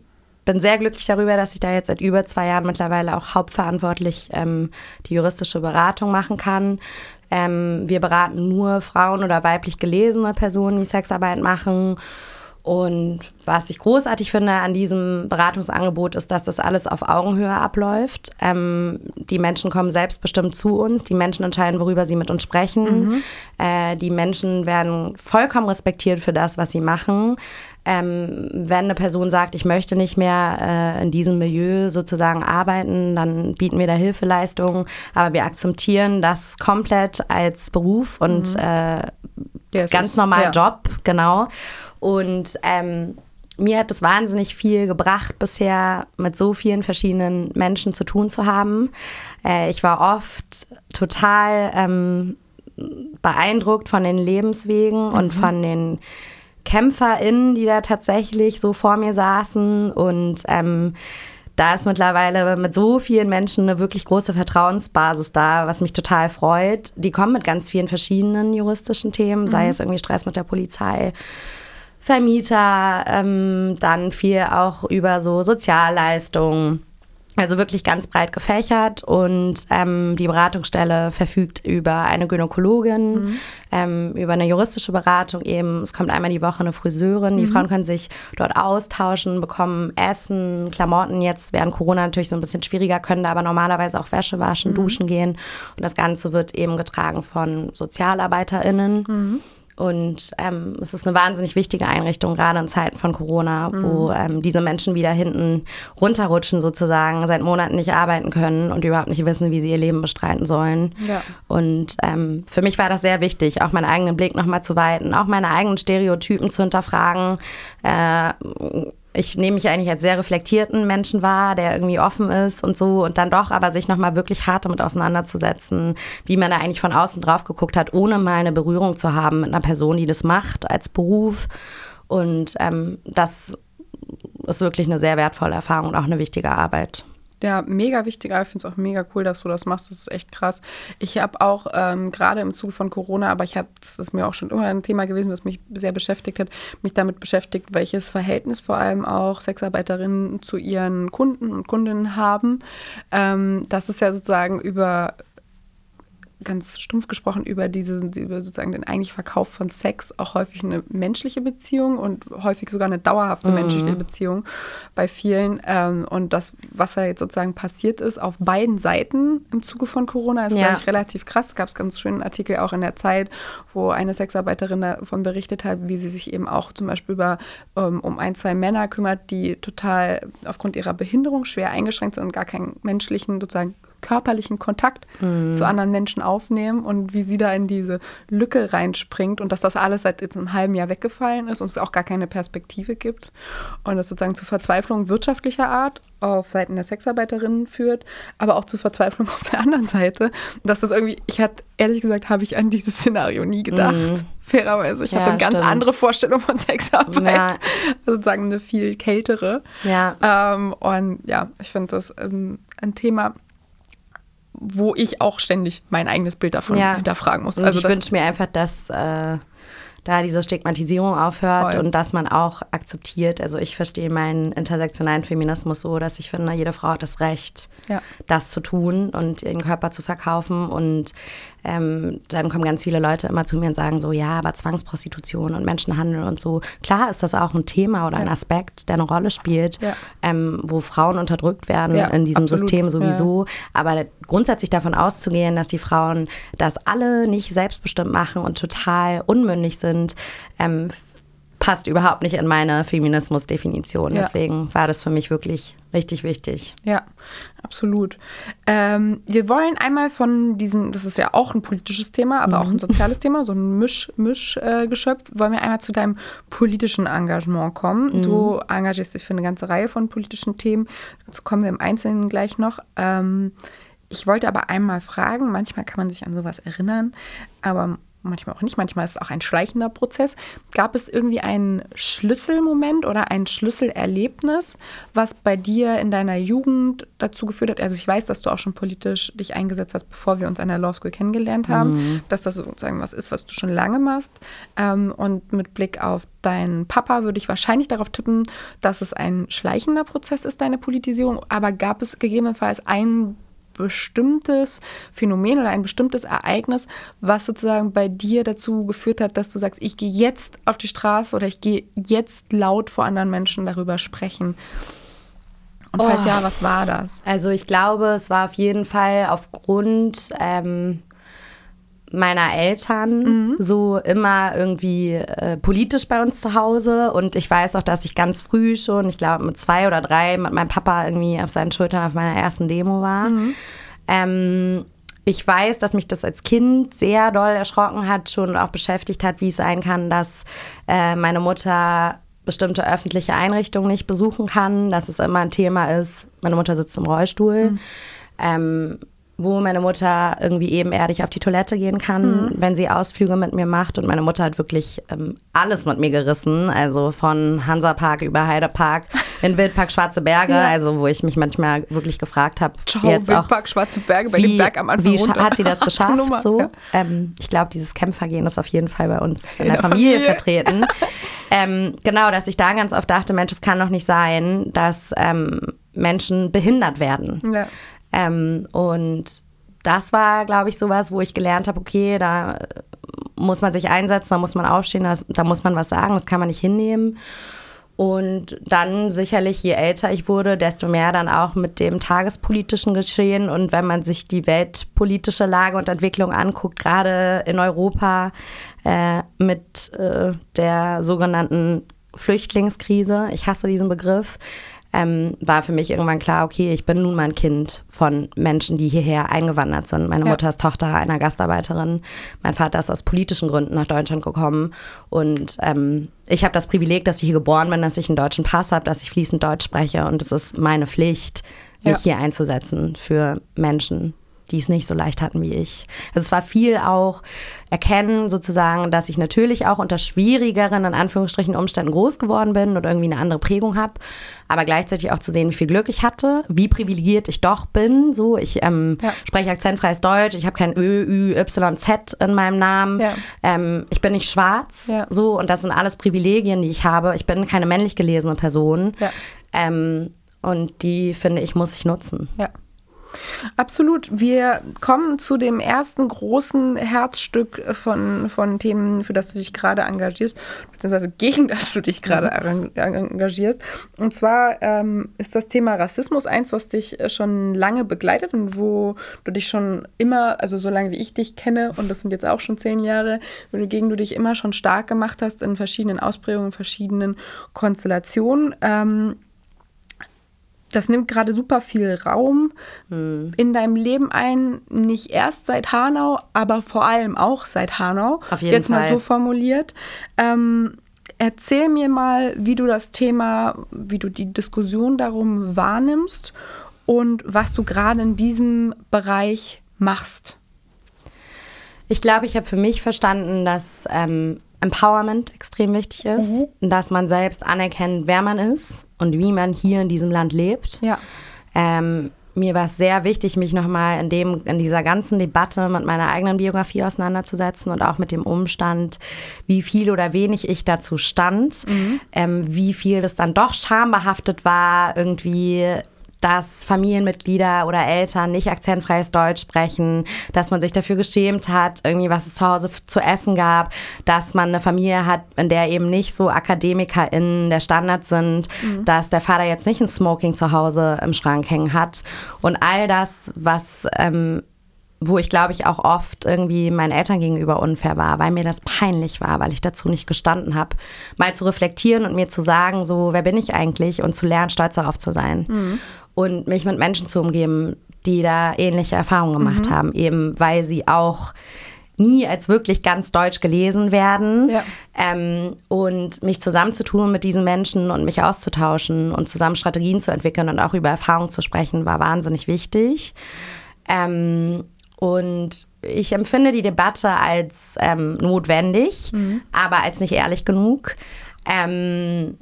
bin sehr glücklich darüber, dass ich da jetzt seit über zwei Jahren mittlerweile auch hauptverantwortlich ähm, die juristische Beratung machen kann. Ähm, wir beraten nur Frauen oder weiblich gelesene Personen, die Sexarbeit machen. Und was ich großartig finde an diesem Beratungsangebot ist, dass das alles auf Augenhöhe abläuft. Ähm, die Menschen kommen selbstbestimmt zu uns, die Menschen entscheiden, worüber sie mit uns sprechen. Mhm. Äh, die Menschen werden vollkommen respektiert für das, was sie machen. Ähm, wenn eine Person sagt, ich möchte nicht mehr äh, in diesem Milieu sozusagen arbeiten, dann bieten wir da Hilfeleistungen, aber wir akzeptieren das komplett als Beruf und mhm. äh, ja, ganz normalen ja. Job, genau. Und ähm, mir hat es wahnsinnig viel gebracht, bisher mit so vielen verschiedenen Menschen zu tun zu haben. Äh, ich war oft total ähm, beeindruckt von den Lebenswegen mhm. und von den KämpferInnen, die da tatsächlich so vor mir saßen und ähm, da ist mittlerweile mit so vielen Menschen eine wirklich große Vertrauensbasis da, was mich total freut. Die kommen mit ganz vielen verschiedenen juristischen Themen, mhm. sei es irgendwie Stress mit der Polizei, Vermieter, ähm, dann viel auch über so Sozialleistungen Also wirklich ganz breit gefächert und ähm, die Beratungsstelle verfügt über eine Gynäkologin, mhm. ähm, über eine juristische Beratung eben. Es kommt einmal die Woche eine Friseurin. Die mhm. Frauen können sich dort austauschen, bekommen Essen, Klamotten. Jetzt während Corona natürlich so ein bisschen schwieriger, können da aber normalerweise auch Wäsche waschen, mhm. duschen gehen. Und das Ganze wird eben getragen von SozialarbeiterInnen. Und ähm, es ist eine wahnsinnig wichtige Einrichtung, gerade in Zeiten von Corona, mhm. wo ähm, diese Menschen wieder hinten runterrutschen sozusagen, seit Monaten nicht arbeiten können und überhaupt nicht wissen, wie sie ihr Leben bestreiten sollen. Ja. Und ähm, für mich war das sehr wichtig, auch meinen eigenen Blick nochmal zu weiten, auch meine eigenen Stereotypen zu hinterfragen. Äh, ich nehme mich eigentlich als sehr reflektierten Menschen wahr, der irgendwie offen ist und so und dann doch aber sich nochmal wirklich hart damit auseinanderzusetzen, wie man da eigentlich von außen drauf geguckt hat, ohne mal eine Berührung zu haben mit einer Person, die das macht als Beruf. Und ähm, das ist wirklich eine sehr wertvolle Erfahrung und auch eine wichtige Arbeit ja, mega wichtig. Ich finde es auch mega cool, dass du das machst. Das ist echt krass. Ich habe auch ähm, gerade im Zuge von Corona, aber ich habe, das ist mir auch schon immer ein Thema gewesen, was mich sehr beschäftigt hat, mich damit beschäftigt, welches Verhältnis vor allem auch Sexarbeiterinnen zu ihren Kunden und Kundinnen haben. Ähm, das ist ja sozusagen über ganz stumpf gesprochen über diesen, über sozusagen den eigentlichen Verkauf von Sex auch häufig eine menschliche Beziehung und häufig sogar eine dauerhafte mhm. menschliche Beziehung bei vielen. Ähm, und das, was da jetzt sozusagen passiert ist, auf beiden Seiten im Zuge von Corona, ist, ja. glaube ich, relativ krass. Gab es ganz schönen Artikel auch in der Zeit, wo eine Sexarbeiterin davon berichtet hat, wie sie sich eben auch zum Beispiel über, ähm, um ein, zwei Männer kümmert, die total aufgrund ihrer Behinderung schwer eingeschränkt sind und gar keinen menschlichen sozusagen körperlichen Kontakt mhm. zu anderen Menschen aufnehmen und wie sie da in diese Lücke reinspringt und dass das alles seit jetzt einem halben Jahr weggefallen ist und es auch gar keine Perspektive gibt und das sozusagen zu Verzweiflung wirtschaftlicher Art auf Seiten der Sexarbeiterinnen führt, aber auch zu Verzweiflung auf der anderen Seite. Und dass das irgendwie, ich hatte, ehrlich gesagt, habe ich an dieses Szenario nie gedacht. Mhm. Fairerweise. Ich ja, hatte eine ganz stimmt. andere Vorstellung von Sexarbeit. Ja. Sozusagen eine viel kältere. Ja. Ähm, und ja, ich finde das ähm, ein Thema, wo ich auch ständig mein eigenes Bild davon ja. hinterfragen muss. Also ich wünsche mir einfach, dass äh, da diese Stigmatisierung aufhört Voll. und dass man auch akzeptiert. Also ich verstehe meinen intersektionalen Feminismus so, dass ich finde, jede Frau hat das Recht, ja. das zu tun und ihren Körper zu verkaufen. Und ähm, dann kommen ganz viele Leute immer zu mir und sagen so, ja, aber Zwangsprostitution und Menschenhandel und so. Klar ist das auch ein Thema oder ja. ein Aspekt, der eine Rolle spielt, ja. ähm, wo Frauen unterdrückt werden in diesem absolut. System sowieso. Aber grundsätzlich davon auszugehen, dass die Frauen das alle nicht selbstbestimmt machen und total unmündig sind, sind, ähm, passt überhaupt nicht in meine Feminismus-Definition. Ja. Deswegen war das für mich wirklich richtig wichtig. Ja, absolut. Ähm, wir wollen einmal von diesem, das ist ja auch ein politisches Thema, aber mhm. auch ein soziales Thema, so ein Mischgeschöpf, Misch, äh, wollen wir einmal zu deinem politischen Engagement kommen. Mhm. Du engagierst dich für eine ganze Reihe von politischen Themen. Dazu kommen wir im Einzelnen gleich noch. Ähm, ich wollte aber einmal fragen, manchmal kann man sich an sowas erinnern, aber manchmal auch nicht, manchmal ist es auch ein schleichender Prozess. Gab es irgendwie einen Schlüsselmoment oder ein Schlüsselerlebnis, was bei dir in deiner Jugend dazu geführt hat? Also ich weiß, dass du auch schon politisch dich eingesetzt hast, bevor wir uns an der Law School kennengelernt haben, mhm. dass das sozusagen was ist, was du schon lange machst. Ähm, und mit Blick auf deinen Papa würde ich wahrscheinlich darauf tippen, dass es ein schleichender Prozess ist, deine Politisierung. Aber gab es gegebenenfalls einen bestimmtes Phänomen oder ein bestimmtes Ereignis, was sozusagen bei dir dazu geführt hat, dass du sagst, ich gehe jetzt auf die Straße oder ich gehe jetzt laut vor anderen Menschen darüber sprechen? Und falls oh. ja, was war das? Also ich glaube, es war auf jeden Fall aufgrund ähm, meiner Eltern mhm. so immer irgendwie äh, politisch bei uns zu Hause. Und ich weiß auch, dass ich ganz früh schon, ich glaube mit zwei oder drei, mit meinem Papa irgendwie auf seinen Schultern auf meiner ersten Demo war. Mhm. Ähm, ich weiß, dass mich das als Kind sehr doll erschrocken hat, schon auch beschäftigt hat, wie es sein kann, dass äh, meine Mutter bestimmte öffentliche Einrichtungen nicht besuchen kann, dass es immer ein Thema ist. Meine Mutter sitzt im Rollstuhl. Mhm. Ähm, wo meine Mutter irgendwie ebenerdig auf die Toilette gehen kann, mhm. wenn sie Ausflüge mit mir macht. Und meine Mutter hat wirklich ähm, alles mit mir gerissen. Also von Hansapark über Heidepark in Wildpark Schwarze Berge. Ja. Also wo ich mich manchmal wirklich gefragt habe. Jetzt Wildpark auch, Schwarze Berge bei wie, dem Berg am Anfang Wie runter. hat sie das geschafft? so? Ja. Ähm, ich glaube, dieses Kämpfergehen ist auf jeden Fall bei uns in, in der, Familie, Familie. vertreten. ähm, genau, dass ich da ganz oft dachte, Mensch, es kann doch nicht sein, dass ähm, Menschen behindert werden. Ja. Ähm, und das war, glaube ich, sowas, wo ich gelernt habe, okay, da muss man sich einsetzen, da muss man aufstehen, da, da muss man was sagen, das kann man nicht hinnehmen. Und dann sicherlich, je älter ich wurde, desto mehr dann auch mit dem tagespolitischen Geschehen. Und wenn man sich die weltpolitische Lage und Entwicklung anguckt, gerade in Europa äh, mit äh, der sogenannten Flüchtlingskrise, ich hasse diesen Begriff, ähm, war für mich irgendwann klar, okay, ich bin nun mal ein Kind von Menschen, die hierher eingewandert sind. Meine Ja. Mutter ist Tochter einer Gastarbeiterin. Mein Vater ist aus politischen Gründen nach Deutschland gekommen. Und ähm, ich habe das Privileg, dass ich hier geboren bin, dass ich einen deutschen Pass habe, dass ich fließend Deutsch spreche. Und es ist meine Pflicht, mich Ja. hier einzusetzen für Menschen, die es nicht so leicht hatten wie ich. Also es war viel auch erkennen sozusagen, dass ich natürlich auch unter schwierigeren, in Anführungsstrichen, Umständen groß geworden bin und irgendwie eine andere Prägung habe, aber gleichzeitig auch zu sehen, wie viel Glück ich hatte, wie privilegiert ich doch bin. So, ich ähm, Ja. spreche akzentfreies Deutsch, ich habe kein Ö, Ü, Y, Z in meinem Namen, Ja. ähm, ich bin nicht schwarz, Ja. so und das sind alles Privilegien, die ich habe. Ich bin keine männlich gelesene Person. Ähm, und die, finde ich, muss ich nutzen. Ja. Absolut. Wir kommen zu dem ersten großen Herzstück von, von Themen, für das du dich gerade engagierst, beziehungsweise gegen das du dich gerade Mhm. eng- engagierst. Und zwar ähm, ist das Thema Rassismus eins, was dich schon lange begleitet und wo du dich schon immer, also so lange wie ich dich kenne, und das sind jetzt auch schon zehn Jahre, wogegen du dich immer schon stark gemacht hast in verschiedenen Ausprägungen, verschiedenen Konstellationen. Ähm, das nimmt gerade super viel Raum Hm. in deinem Leben ein, nicht erst seit Hanau, aber vor allem auch seit Hanau. Auf jeden Jetzt mal Fall. so formuliert. Ähm, erzähl mir mal, wie du das Thema, wie du die Diskussion darum wahrnimmst und was du gerade in diesem Bereich machst. Ich glaube, ich habe für mich verstanden, dass ähm, Empowerment extrem wichtig ist, dass man selbst anerkennt, wer man ist und wie man hier in diesem Land lebt. Ja. Ähm, mir war es sehr wichtig, mich nochmal in, dem, in dieser ganzen Debatte mit meiner eigenen Biografie auseinanderzusetzen und auch mit dem Umstand, wie viel oder wenig ich dazu stand, ähm, wie viel das dann doch schambehaftet war, irgendwie dass Familienmitglieder oder Eltern nicht akzentfreies Deutsch sprechen, dass man sich dafür geschämt hat, irgendwie was es zu Hause zu essen gab, dass man eine Familie hat, in der eben nicht so AkademikerInnen der Standard sind, dass der Vater jetzt nicht ein Smoking zu Hause im Schrank hängen hat. Und all das, was ähm, wo ich glaube ich auch oft irgendwie meinen Eltern gegenüber unfair war, weil mir das peinlich war, weil ich dazu nicht gestanden habe, mal zu reflektieren und mir zu sagen, so wer bin ich eigentlich? Und zu lernen, stolz darauf zu sein und mich mit Menschen zu umgeben, die da ähnliche Erfahrungen gemacht haben, eben weil sie auch nie als wirklich ganz deutsch gelesen werden Ja. ähm, und mich zusammenzutun mit diesen Menschen und mich auszutauschen und zusammen Strategien zu entwickeln und auch über Erfahrungen zu sprechen, war wahnsinnig wichtig. Ähm, und ich empfinde die Debatte als ähm, notwendig, aber als nicht ehrlich genug. Ähm,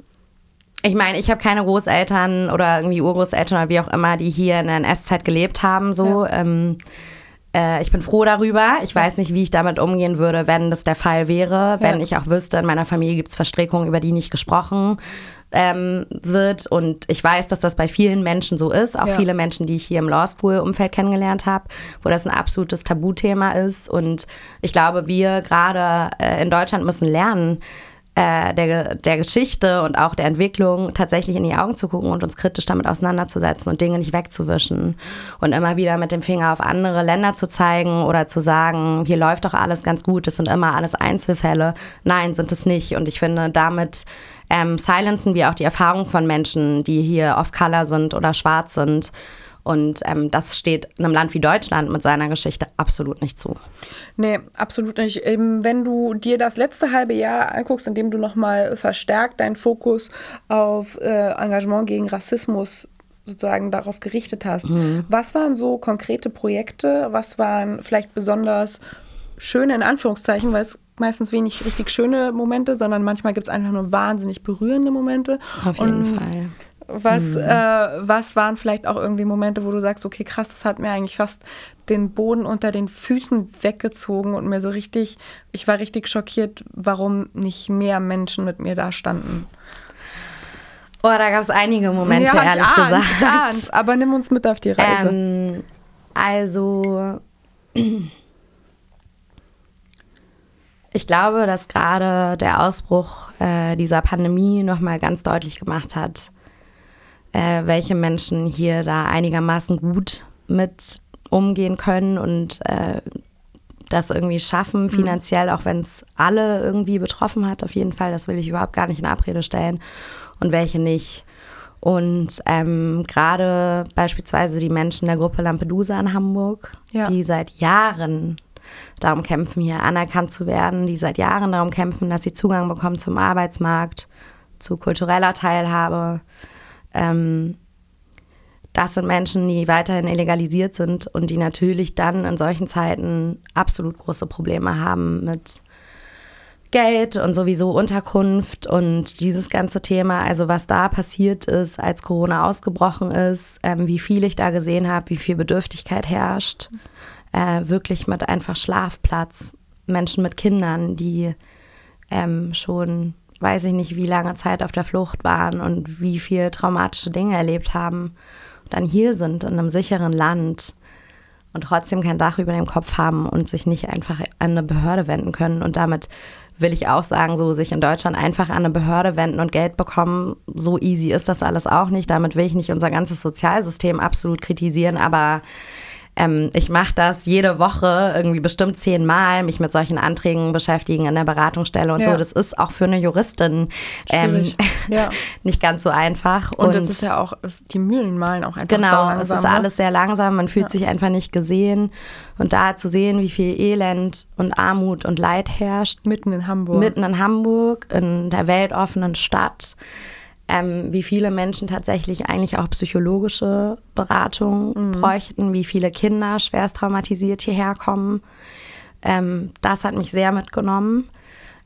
ich meine, ich habe keine Großeltern oder irgendwie Urgroßeltern oder wie auch immer, die hier in der NS-Zeit gelebt haben. So. Ähm, äh, ich bin froh darüber. Ich weiß nicht, wie ich damit umgehen würde, wenn das der Fall wäre. Wenn Ja. ich auch wüsste, in meiner Familie gibt es Verstrickungen, über die nicht gesprochen ähm, wird. Und ich weiß, dass das bei vielen Menschen so ist. Auch Ja. viele Menschen, die ich hier im Law School-Umfeld kennengelernt habe, wo das ein absolutes Tabuthema ist. Und ich glaube, wir gerade äh, in Deutschland müssen lernen, äh, der, der Geschichte und auch der Entwicklung tatsächlich in die Augen zu gucken und uns kritisch damit auseinanderzusetzen und Dinge nicht wegzuwischen und immer wieder mit dem Finger auf andere Länder zu zeigen oder zu sagen, hier läuft doch alles ganz gut, das sind immer alles Einzelfälle. Nein, sind es nicht. Und ich finde, damit ähm, silenzen wir auch die Erfahrung von Menschen, die hier off-color sind oder schwarz sind. Und ähm, das steht einem Land wie Deutschland mit seiner Geschichte absolut nicht zu. Nee, absolut nicht. Eben, wenn du dir das letzte halbe Jahr anguckst, in dem du nochmal verstärkt deinen Fokus auf äh, Engagement gegen Rassismus sozusagen darauf gerichtet hast, was waren so konkrete Projekte? Was waren vielleicht besonders schöne, in Anführungszeichen, weil es meistens wenig richtig schöne Momente, sondern manchmal gibt es einfach nur wahnsinnig berührende Momente. Auf jeden Und Fall. Was, äh, was waren vielleicht auch irgendwie Momente, wo du sagst, okay, krass, das hat mir eigentlich fast den Boden unter den Füßen weggezogen und mir so richtig, ich war richtig schockiert, warum nicht mehr Menschen mit mir da standen. Oh, da gab es einige Momente, ja, ehrlich ich gesagt. ahnt, ich ahnt. Aber nimm uns mit auf die Reise. Ähm, also, ich glaube, dass gerade der Ausbruch äh, dieser Pandemie nochmal ganz deutlich gemacht hat, äh, welche Menschen hier da einigermaßen gut mit umgehen können und äh, das irgendwie schaffen, Mhm. finanziell, auch wenn es alle irgendwie betroffen hat, auf jeden Fall. Das will ich überhaupt gar nicht in Abrede stellen. Und welche nicht. Und ähm, gerade beispielsweise die Menschen der Gruppe Lampedusa in Hamburg, Ja. die seit Jahren darum kämpfen, hier anerkannt zu werden, die seit Jahren darum kämpfen, dass sie Zugang bekommen zum Arbeitsmarkt, zu kultureller Teilhabe. Ähm, das sind Menschen, die weiterhin illegalisiert sind und die natürlich dann in solchen Zeiten absolut große Probleme haben mit Geld und sowieso Unterkunft und dieses ganze Thema, also was da passiert ist, als Corona ausgebrochen ist, ähm, wie viel ich da gesehen habe, wie viel Bedürftigkeit herrscht, äh, wirklich mit einfach Schlafplatz, Menschen mit Kindern, die ähm, schon, weiß ich nicht, wie lange Zeit auf der Flucht waren und wie viel traumatische Dinge erlebt haben und dann hier sind in einem sicheren Land und trotzdem kein Dach über dem Kopf haben und sich nicht einfach an eine Behörde wenden können. Und damit will ich auch sagen, so sich in Deutschland einfach an eine Behörde wenden und Geld bekommen, so easy ist das alles auch nicht. Damit will ich nicht unser ganzes Sozialsystem absolut kritisieren, aber ähm, ich mache das jede Woche irgendwie bestimmt zehnmal, mich mit solchen Anträgen beschäftigen in der Beratungsstelle und Ja. so. Das ist auch für eine Juristin ähm. Ja. nicht ganz so einfach. Und, das ist ja auch, es- die Mühlen malen auch einfach Genau, es ist ne? alles sehr langsam, man fühlt Ja. sich einfach nicht gesehen. Und da zu sehen, wie viel Elend und Armut und Leid herrscht, Mitten in Hamburg. mitten in Hamburg, in der weltoffenen Stadt, ähm, wie viele Menschen tatsächlich eigentlich auch psychologische Beratung Mhm. bräuchten, wie viele Kinder schwerst traumatisiert hierher kommen. Ähm, das hat mich sehr mitgenommen.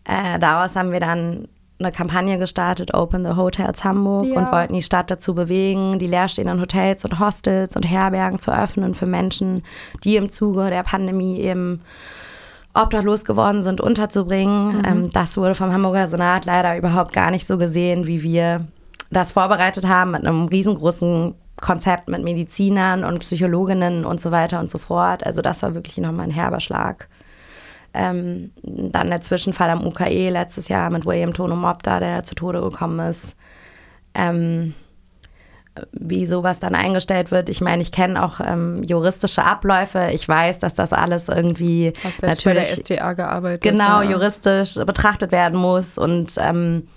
Äh, daraus haben wir dann eine Kampagne gestartet, Open the Hotels Hamburg, Ja. und wollten die Stadt dazu bewegen, die leerstehenden Hotels und Hostels und Herbergen zu öffnen für Menschen, die im Zuge der Pandemie eben obdachlos geworden sind, unterzubringen. Ähm, das wurde vom Hamburger Senat leider überhaupt gar nicht so gesehen, wie wir das vorbereitet haben mit einem riesengroßen Konzept mit Medizinern und Psychologinnen und so weiter und so fort. Also das war wirklich nochmal ein herber Schlag. Ähm, dann der Zwischenfall am UKE letztes Jahr mit William Tono Mopta, der zu Tode gekommen ist. Ähm, wie sowas dann eingestellt wird. Ich meine, ich kenne auch ähm, juristische Abläufe. Ich weiß, dass das alles irgendwie Hast selbst bei der natürlich STA gearbeitet. genau ja. juristisch betrachtet werden muss und ähm,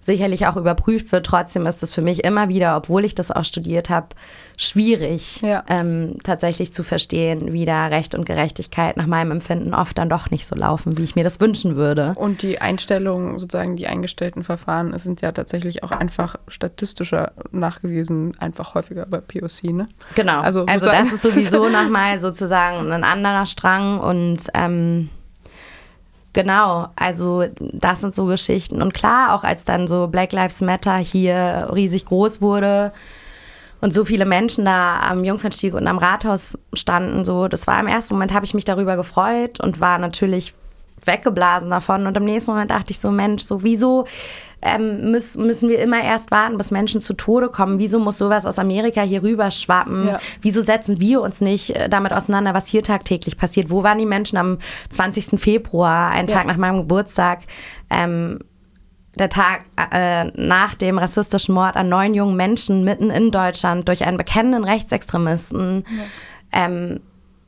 sicherlich auch überprüft wird. Trotzdem ist es für mich immer wieder, obwohl ich das auch studiert habe, schwierig Ja. ähm, tatsächlich zu verstehen, wie da Recht und Gerechtigkeit nach meinem Empfinden oft dann doch nicht so laufen, wie ich mir das wünschen würde. Und die Einstellungen, sozusagen die eingestellten Verfahren, es sind ja tatsächlich auch einfach statistischer nachgewiesen, einfach häufiger bei POC, ne? Genau. Also Also, das ist sowieso nochmal sozusagen ein anderer Strang und ähm, genau, also das sind so Geschichten. Und klar, auch als dann so Black Lives Matter hier riesig groß wurde und so viele Menschen da am Jungfernstieg und am Rathaus standen, so, das war im ersten Moment, habe ich mich darüber gefreut und war natürlich weggeblasen davon. Und im nächsten Moment dachte ich so, Mensch, so wieso ähm, müß, müssen wir immer erst warten, bis Menschen zu Tode kommen? Wieso muss sowas aus Amerika hier rüber schwappen? Ja. Wieso setzen wir uns nicht äh, damit auseinander, was hier tagtäglich passiert? Wo waren die Menschen am 20. Februar, einen Ja. Tag nach meinem Geburtstag? Ähm, der Tag äh, nach dem rassistischen Mord an neun jungen Menschen mitten in Deutschland durch einen bekennenden Rechtsextremisten. Ähm,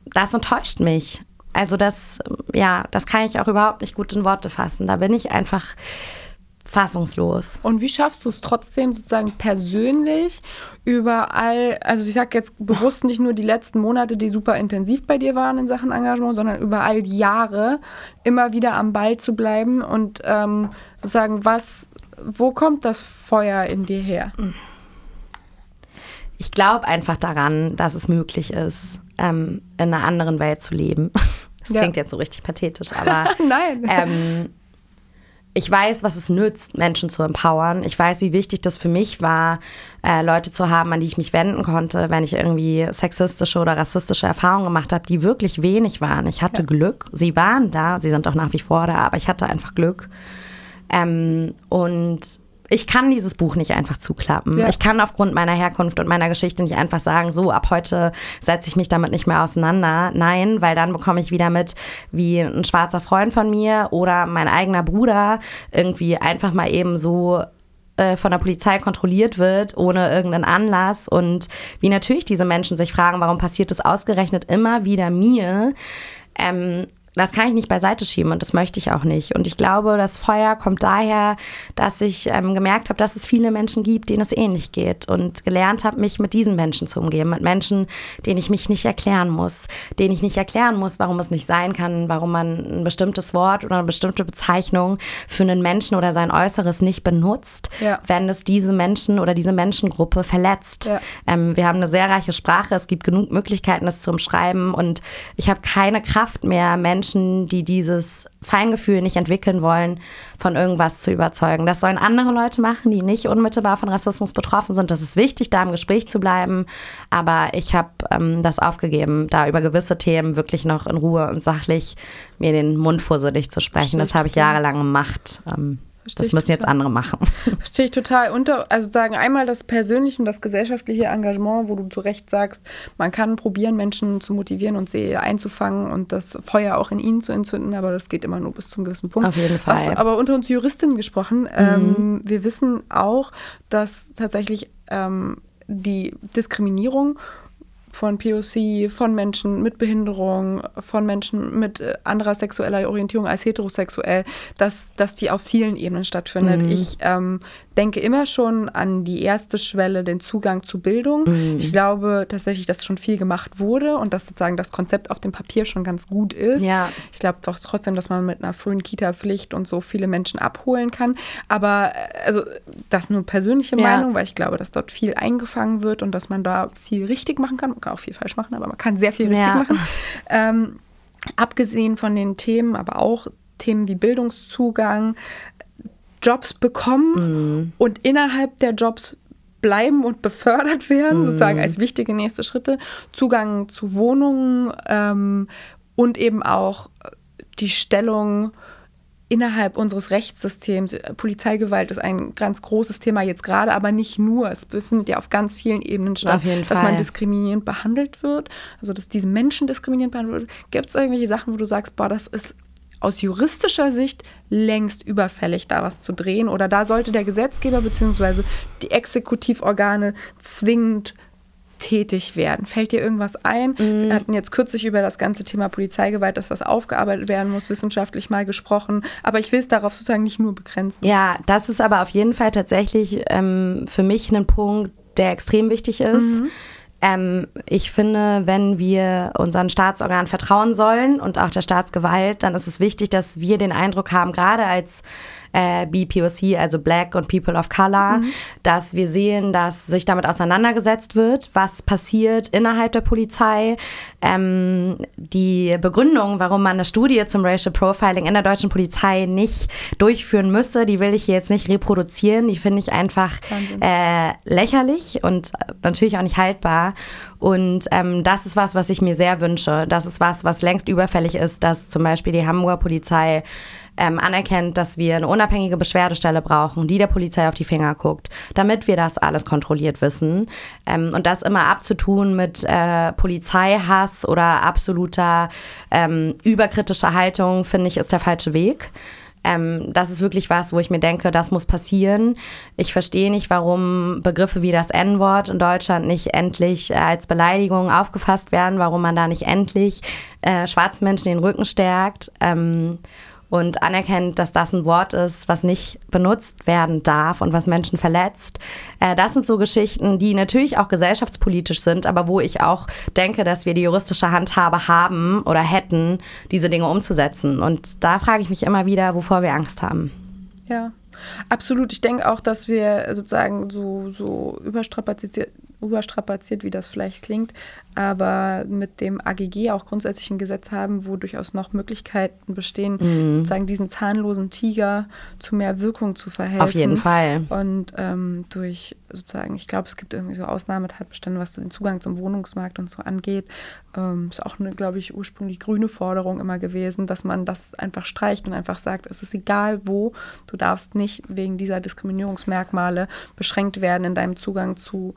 das enttäuscht mich. Also das, ja, das kann ich auch überhaupt nicht gut in Worte fassen. Da bin ich einfach fassungslos. Und wie schaffst du es trotzdem sozusagen persönlich überall, also ich sage jetzt bewusst nicht nur die letzten Monate, die super intensiv bei dir waren in Sachen Engagement, sondern über all die Jahre immer wieder am Ball zu bleiben und ähm, sozusagen was, wo kommt das Feuer in dir her? Ich glaube einfach daran, dass es möglich ist, ähm, in einer anderen Welt zu leben. Das Ja. klingt jetzt so richtig pathetisch, aber Nein. ähm, ich weiß, was es nützt, Menschen zu empowern. Ich weiß, wie wichtig das für mich war, äh, Leute zu haben, an die ich mich wenden konnte, wenn ich irgendwie sexistische oder rassistische Erfahrungen gemacht habe, die wirklich wenig waren. Ich hatte Glück. Sie waren da, sie sind auch nach wie vor da, aber ich hatte einfach Glück. Ähm, und ich kann dieses Buch nicht einfach zuklappen. Ja. Ich kann aufgrund meiner Herkunft und meiner Geschichte nicht einfach sagen, so ab heute setze ich mich damit nicht mehr auseinander. Nein, weil dann bekomme ich wieder mit, wie ein schwarzer Freund von mir oder mein eigener Bruder irgendwie einfach mal eben so äh, von der Polizei kontrolliert wird, ohne irgendeinen Anlass. Und wie natürlich diese Menschen sich fragen, warum passiert das ausgerechnet immer wieder mir? Ähm, das kann ich nicht beiseite schieben und das möchte ich auch nicht. Und ich glaube, das Feuer kommt daher, dass ich ähm, gemerkt habe, dass es viele Menschen gibt, denen es ähnlich geht und gelernt habe, mich mit diesen Menschen zu umgeben, mit Menschen, denen ich mich nicht erklären muss, denen ich nicht erklären muss, warum es nicht sein kann, warum man ein bestimmtes Wort oder eine bestimmte Bezeichnung für einen Menschen oder sein Äußeres nicht benutzt, ja. wenn es diese Menschen oder diese Menschengruppe verletzt. Ja. Ähm, wir haben eine sehr reiche Sprache, es gibt genug Möglichkeiten, das zu umschreiben und ich habe keine Kraft mehr, Menschen Menschen, die dieses Feingefühl nicht entwickeln wollen, von irgendwas zu überzeugen. Das sollen andere Leute machen, die nicht unmittelbar von Rassismus betroffen sind. Das ist wichtig, da im Gespräch zu bleiben. Aber ich habe ähm, das aufgegeben, da über gewisse Themen wirklich noch in Ruhe und sachlich mir den Mund fusselig zu sprechen. Das habe ich jahrelang gemacht. Ähm, Verstehe das müssen jetzt andere machen. Verstehe ich total. Unter, also sagen einmal das persönliche und das gesellschaftliche Engagement, wo du zu Recht sagst, man kann probieren, Menschen zu motivieren und sie einzufangen und das Feuer auch in ihnen zu entzünden, aber das geht immer nur bis zum gewissen Punkt. Auf jeden Fall. Was, aber unter uns Juristinnen gesprochen, ähm, mhm. ähm, wir wissen auch, dass tatsächlich ähm, die Diskriminierung von POC, von Menschen mit Behinderung, von Menschen mit äh, anderer sexueller Orientierung als heterosexuell, dass, dass die auf vielen Ebenen stattfindet. Mhm. Ich ähm, denke immer schon an die erste Schwelle, den Zugang zu Bildung. Mhm. Ich glaube tatsächlich, dass schon viel gemacht wurde und dass sozusagen das Konzept auf dem Papier schon ganz gut ist. Ja. Ich glaube doch trotzdem, dass man mit einer frühen Kita-Pflicht und so viele Menschen abholen kann. Aber äh, also das ist nur persönliche ja. Meinung, weil ich glaube, dass dort viel eingefangen wird und dass man da viel richtig machen kann. Man kann auch viel falsch machen, aber man kann sehr viel richtig ja. machen. Ähm, abgesehen von den Themen, aber auch Themen wie Bildungszugang, Jobs bekommen mhm. und innerhalb der Jobs bleiben und befördert werden, mhm. sozusagen als wichtige nächste Schritte. Zugang zu Wohnungen ähm, und eben auch die Stellung innerhalb unseres Rechtssystems. Polizeigewalt ist ein ganz großes Thema jetzt gerade, aber nicht nur. Es befindet ja auf ganz vielen Ebenen statt, dass man diskriminierend behandelt wird, also dass diese Menschen diskriminierend behandelt wird. Gibt es irgendwelche Sachen, wo du sagst, boah, das ist aus juristischer Sicht längst überfällig, da was zu drehen. Oder da sollte der Gesetzgeber bzw. die Exekutivorgane zwingend tätig werden. Fällt dir irgendwas ein? Mhm. Wir hatten jetzt kürzlich über das ganze Thema Polizeigewalt, dass das aufgearbeitet werden muss, wissenschaftlich mal gesprochen. Aber ich will es darauf sozusagen nicht nur begrenzen. Ja, das ist aber auf jeden Fall tatsächlich ähm, für mich ein Punkt, der extrem wichtig ist. Mhm ähm, ich finde, wenn wir unseren Staatsorganen vertrauen sollen und auch der Staatsgewalt, dann ist es wichtig, dass wir den Eindruck haben, gerade als äh, BPOC, also Black und People of Color, mhm. dass wir sehen, dass sich damit auseinandergesetzt wird, was passiert innerhalb der Polizei. Ähm, die Begründung, warum man eine Studie zum Racial Profiling in der deutschen Polizei nicht durchführen müsse, die will ich hier jetzt nicht reproduzieren. Die finde ich einfach äh, lächerlich und natürlich auch nicht haltbar. Und ähm, das ist was, was ich mir sehr wünsche. Das ist was, was längst überfällig ist, dass zum Beispiel die Hamburger Polizei ähm, anerkennt, dass wir eine unabhängige Beschwerdestelle brauchen, die der Polizei auf die Finger guckt, damit wir das alles kontrolliert wissen. Ähm, und das immer abzutun mit äh, Polizeihass oder absoluter ähm, überkritischer Haltung, finde ich, ist der falsche Weg. Ähm, das ist wirklich was, wo ich mir denke, das muss passieren. Ich verstehe nicht, warum Begriffe wie das N-Wort in Deutschland nicht endlich äh, als Beleidigung aufgefasst werden, warum man da nicht endlich äh, schwarzen Menschen den Rücken stärkt. Ähm, und anerkennt, dass das ein Wort ist, was nicht benutzt werden darf und was Menschen verletzt. Äh, das sind so Geschichten, die natürlich auch gesellschaftspolitisch sind, aber wo ich auch denke, dass wir die juristische Handhabe haben oder hätten, diese Dinge umzusetzen. Und da frage ich mich immer wieder, wovor wir Angst haben. Ja, absolut. Ich denke auch, dass wir sozusagen so, so überstrapaziert überstrapaziert, wie das vielleicht klingt, aber mit dem AGG auch grundsätzlich ein Gesetz haben, wo durchaus noch Möglichkeiten bestehen, mhm. sozusagen diesem zahnlosen Tiger zu mehr Wirkung zu verhelfen. Auf jeden Fall. Und ähm, durch sozusagen, ich glaube, es gibt irgendwie so Ausnahmetatbestände, was den Zugang zum Wohnungsmarkt und so angeht. Ähm, ist auch eine, glaube ich, ursprünglich grüne Forderung immer gewesen, dass man das einfach streicht und einfach sagt, es ist egal wo, du darfst nicht wegen dieser Diskriminierungsmerkmale beschränkt werden in deinem Zugang zu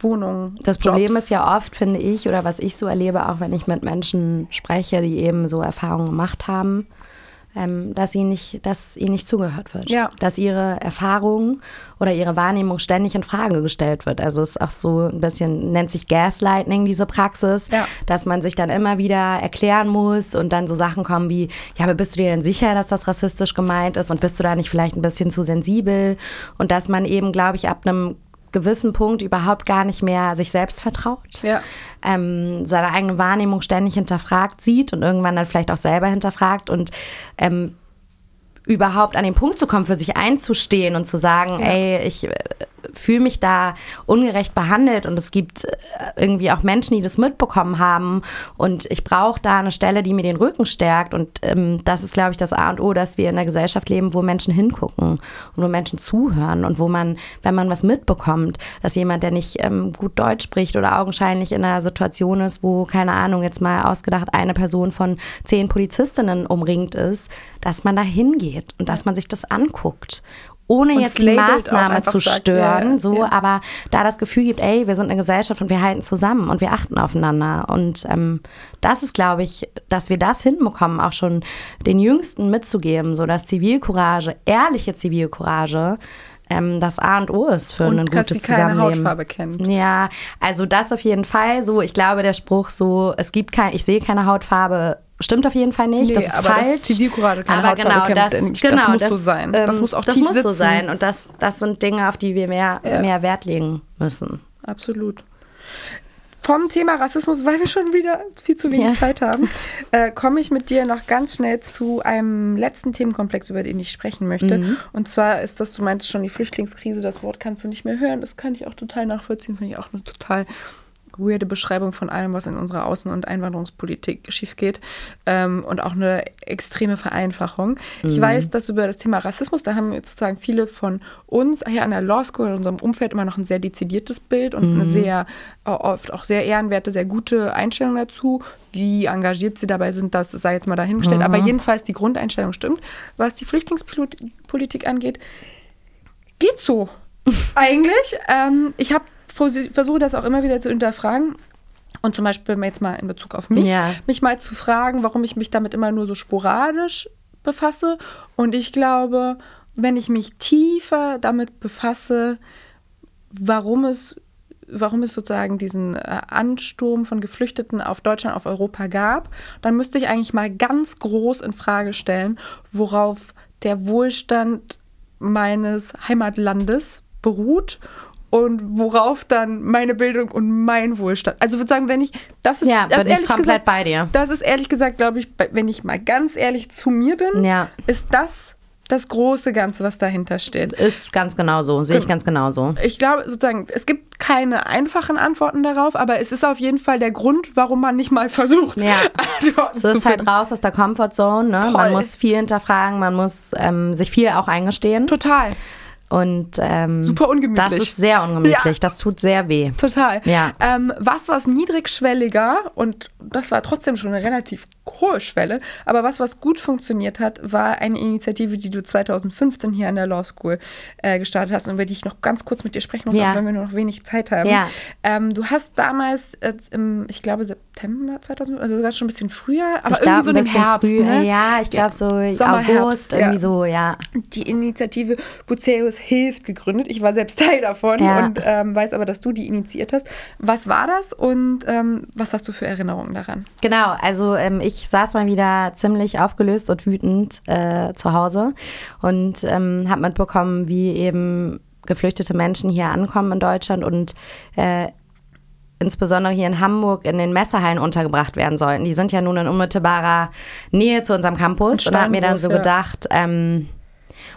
Wohnungen. Das Problem Jobs. ist ja oft, finde ich, oder was ich so erlebe, auch wenn ich mit Menschen spreche, die eben so Erfahrungen gemacht haben, ähm, dass, ihnen nicht, dass ihnen nicht zugehört wird. Ja. Dass ihre Erfahrung oder ihre Wahrnehmung ständig in Frage gestellt wird. Also es ist auch so ein bisschen, nennt sich Gaslighting, diese Praxis, ja. dass man sich dann immer wieder erklären muss und dann so Sachen kommen wie, ja, aber bist du dir denn sicher, dass das rassistisch gemeint ist und bist du da nicht vielleicht ein bisschen zu sensibel? Und dass man eben, glaube ich, ab einem gewissen Punkt überhaupt gar nicht mehr sich selbst vertraut, ja. ähm, seine eigene Wahrnehmung ständig hinterfragt sieht und irgendwann dann vielleicht auch selber hinterfragt und ähm, überhaupt an den Punkt zu kommen, für sich einzustehen und zu sagen, ja. ey, ich äh, fühle mich da ungerecht behandelt und es gibt äh, irgendwie auch Menschen, die das mitbekommen haben und ich brauche da eine Stelle, die mir den Rücken stärkt und ähm, das ist, glaube ich, das A und O, dass wir in einer Gesellschaft leben, wo Menschen hingucken und wo Menschen zuhören und wo man, wenn man was mitbekommt, dass jemand, der nicht ähm, gut Deutsch spricht oder augenscheinlich in einer Situation ist, wo, keine Ahnung, jetzt mal ausgedacht, eine Person von zehn Polizistinnen umringt ist, dass man da hingeht und dass man sich das anguckt ohne und jetzt die Maßnahme zu stören, sagt, ja, so, ja. aber da das Gefühl gibt, ey, wir sind eine Gesellschaft und wir halten zusammen und wir achten aufeinander. Und ähm, das ist, glaube ich, dass wir das hinbekommen, auch schon den Jüngsten mitzugeben, so dass Zivilcourage, ehrliche Zivilcourage, ähm, das A und O ist für und ein gutes sie keine Zusammenleben. Hautfarbe kennt. Ja, also das auf jeden Fall. So, ich glaube, der Spruch so, es gibt kein, ich sehe keine Hautfarbe, stimmt auf jeden Fall nicht. Nee, das ist aber falsch. Das Zivilcourage keine aber genau, das, genau, das muss das, so sein. das ähm, muss auch das tief muss sitzen. so sein. Und das, das sind Dinge, auf die wir mehr, ja. mehr Wert legen müssen. Absolut vom Thema Rassismus, weil wir schon wieder viel zu wenig ja. Zeit haben, äh, komme ich mit dir noch ganz schnell zu einem letzten Themenkomplex, über den ich sprechen möchte. Mhm. Und zwar ist das, du meintest schon, die Flüchtlingskrise, das Wort kannst du nicht mehr hören. Das kann ich auch total nachvollziehen, finde ich auch eine total weirde Beschreibung von allem, was in unserer Außen- und Einwanderungspolitik schief geht ähm, und auch eine extreme Vereinfachung. Mhm. Ich weiß, dass über das Thema Rassismus, da haben jetzt sozusagen viele von uns hier an der Law School in unserem Umfeld immer noch ein sehr dezidiertes Bild und mhm. eine sehr, oft auch sehr ehrenwerte, sehr gute Einstellung dazu. Wie engagiert sie dabei sind, das sei jetzt mal dahingestellt. Mhm. Aber jedenfalls die Grundeinstellung stimmt. Was die Flüchtlingspolitik angeht, geht so. Eigentlich. Ähm, ich habe versuche das auch immer wieder zu hinterfragen. Und zum Beispiel jetzt mal in Bezug auf mich, ja. mich mal zu fragen, warum ich mich damit immer nur so sporadisch befasse. Und ich glaube, wenn ich mich tiefer damit befasse, warum es, warum es sozusagen diesen äh, Ansturm von Geflüchteten auf Deutschland, auf Europa gab, dann müsste ich eigentlich mal ganz groß in Frage stellen, worauf der Wohlstand meines Heimatlandes beruht und worauf dann meine Bildung und mein Wohlstand. Also würde sagen, wenn ich das ist ja, das bin ich komplett gesagt, bei dir. Das ist ehrlich gesagt, glaube ich, wenn ich mal ganz ehrlich zu mir bin, ja. ist das das große Ganze, was dahinter steht. Ist ganz genau so, sehe ich ganz genau so. Ich glaube sozusagen, es gibt keine einfachen Antworten darauf, aber es ist auf jeden Fall der Grund, warum man nicht mal versucht. Ja, es ist halt raus aus der Comfortzone. Ne? Man muss viel hinterfragen, man muss ähm, sich viel auch eingestehen. Total. Und ähm, super ungemütlich. Das ist sehr ungemütlich. Ja. Das tut sehr weh. Total. Ja. Ähm, was was niedrigschwelliger und das war trotzdem schon eine relativ hohe Schwelle, aber was was gut funktioniert hat, war eine Initiative, die du 2015 hier an der Law School äh, gestartet hast und über die ich noch ganz kurz mit dir sprechen muss, ja. auch wenn wir nur noch wenig Zeit haben. Ja. Ähm, du hast damals äh, im, ich glaube September 2015, also sogar schon ein bisschen früher, aber ich irgendwie so im Herbst. Früh, ne? Ja, ich glaube so Sommer, August, Herbst, irgendwie so, ja. Die Initiative Buceus hilft gegründet. Ich war selbst Teil davon ja. und ähm, weiß aber, dass du die initiiert hast. Was war das und ähm, was hast du für Erinnerungen daran? Genau, also ähm, ich saß mal wieder ziemlich aufgelöst und wütend äh, zu Hause und ähm, habe mitbekommen, wie eben geflüchtete Menschen hier ankommen in Deutschland und äh, insbesondere hier in Hamburg in den Messehallen untergebracht werden sollten. Die sind ja nun in unmittelbarer Nähe zu unserem Campus und habe mir dann so gedacht, ähm,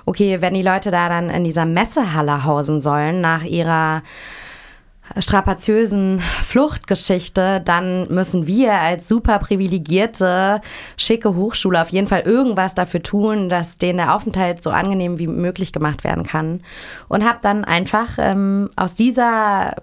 okay, wenn die Leute da dann in dieser Messehalle hausen sollen, nach ihrer strapaziösen Fluchtgeschichte, dann müssen wir als super privilegierte, schicke Hochschule auf jeden Fall irgendwas dafür tun, dass denen der Aufenthalt so angenehm wie möglich gemacht werden kann. Und habe dann einfach ähm, aus dieser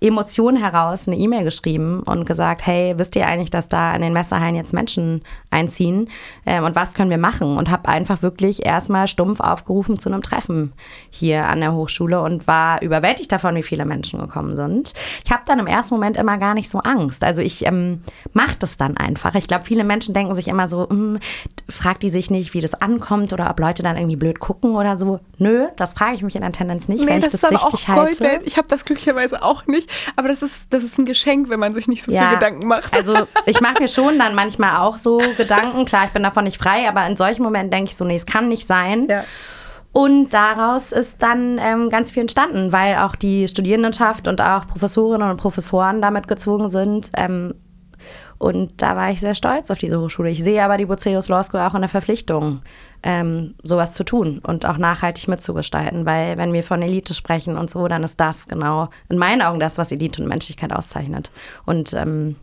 Emotion heraus eine E-Mail geschrieben und gesagt, hey, wisst ihr eigentlich, dass da in den Messerhallen jetzt Menschen einziehen ähm, und was können wir machen? Und habe einfach wirklich erstmal stumpf aufgerufen zu einem Treffen hier an der Hochschule und war überwältigt davon, wie viele Menschen gekommen sind. Ich habe dann im ersten Moment immer gar nicht so Angst. Also ich ähm, mache das dann einfach. Ich glaube, viele Menschen denken sich immer so, hm, fragt die sich nicht, wie das ankommt oder ob Leute dann irgendwie blöd gucken oder so. Nö, das frage ich mich in der Tendenz nicht, nee, wenn ich das, das richtig halte. Ich habe das glücklicherweise auch nicht. Aber das ist, das ist ein Geschenk, wenn man sich nicht so ja, viel Gedanken macht. Also ich mache mir schon dann manchmal auch so Gedanken. Klar, ich bin davon nicht frei, aber in solchen Momenten denke ich so, nee, es kann nicht sein. Ja. Und daraus ist dann ähm, ganz viel entstanden, weil auch die Studierendenschaft und auch Professorinnen und Professoren damit gezwungen sind, ähm, und da war ich sehr stolz auf diese Hochschule. Ich sehe aber die Bucerius Law School auch in der Verpflichtung, ähm, sowas zu tun und auch nachhaltig mitzugestalten. Weil wenn wir von Elite sprechen und so, dann ist das genau in meinen Augen das, was Elite und Menschlichkeit auszeichnet. Und ähm,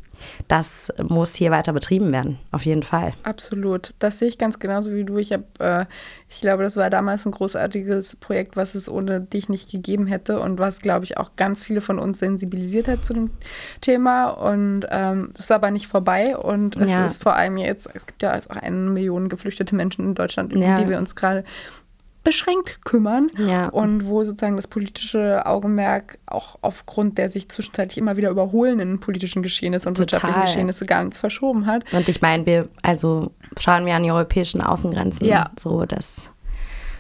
das muss hier weiter betrieben werden, auf jeden Fall. Absolut. Das sehe ich ganz genauso wie du. Ich habe, äh, ich glaube, das war damals ein großartiges Projekt, was es ohne dich nicht gegeben hätte und was, glaube ich, auch ganz viele von uns sensibilisiert hat zu dem Thema. Und ähm, es ist aber nicht vorbei und es ja. ist vor allem jetzt, es gibt ja auch eine Million geflüchtete Menschen in Deutschland, ja. die wir uns gerade beschränkt kümmern ja. und wo sozusagen das politische Augenmerk auch aufgrund der sich zwischenzeitlich immer wieder überholenden politischen Geschehnisse und Total. wirtschaftlichen Geschehnisse gar nichts verschoben hat. Und ich meine, wir also schauen wir an die europäischen Außengrenzen, ja. so dass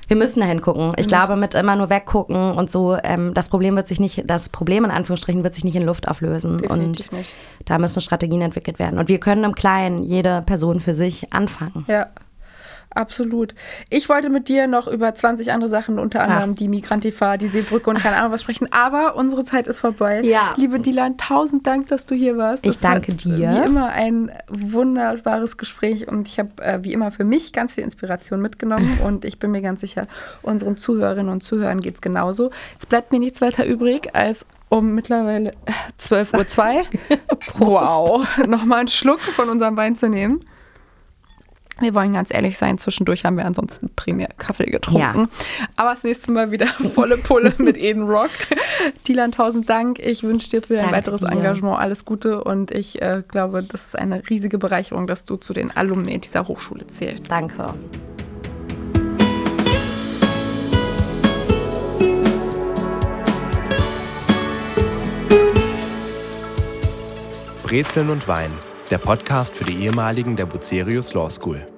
wir müssen da hingucken. Ich glaube, mit immer nur weggucken und so, ähm, das Problem wird sich nicht, das Problem in Anführungsstrichen wird sich nicht in Luft auflösen. Definitiv und nicht. da müssen Strategien entwickelt werden. Und wir können im Kleinen, jede Person für sich anfangen. Ja. Absolut. Ich wollte mit dir noch über 20 andere Sachen, unter anderem ja. die Migrantifa, die Seebrücke und keine Ahnung was sprechen, aber unsere Zeit ist vorbei. Ja. Liebe Dilan, tausend Dank, dass du hier warst. Das ich danke dir. Wie immer ein wunderbares Gespräch und ich habe äh, wie immer für mich ganz viel Inspiration mitgenommen und ich bin mir ganz sicher, unseren Zuhörerinnen und Zuhörern geht es genauso. Jetzt bleibt mir nichts weiter übrig, als um mittlerweile 12.02 Uhr. wow. Nochmal einen Schluck von unserem Wein zu nehmen. Wir wollen ganz ehrlich sein, zwischendurch haben wir ansonsten primär Kaffee getrunken. Ja. Aber das nächste Mal wieder volle Pulle mit Eden Rock. Dylan, tausend Dank. Ich wünsche dir für dein Danke weiteres dir. Engagement alles Gute und ich äh, glaube, das ist eine riesige Bereicherung, dass du zu den Alumni dieser Hochschule zählst. Danke. Brezeln und Wein der Podcast für die ehemaligen der Bucerius Law School.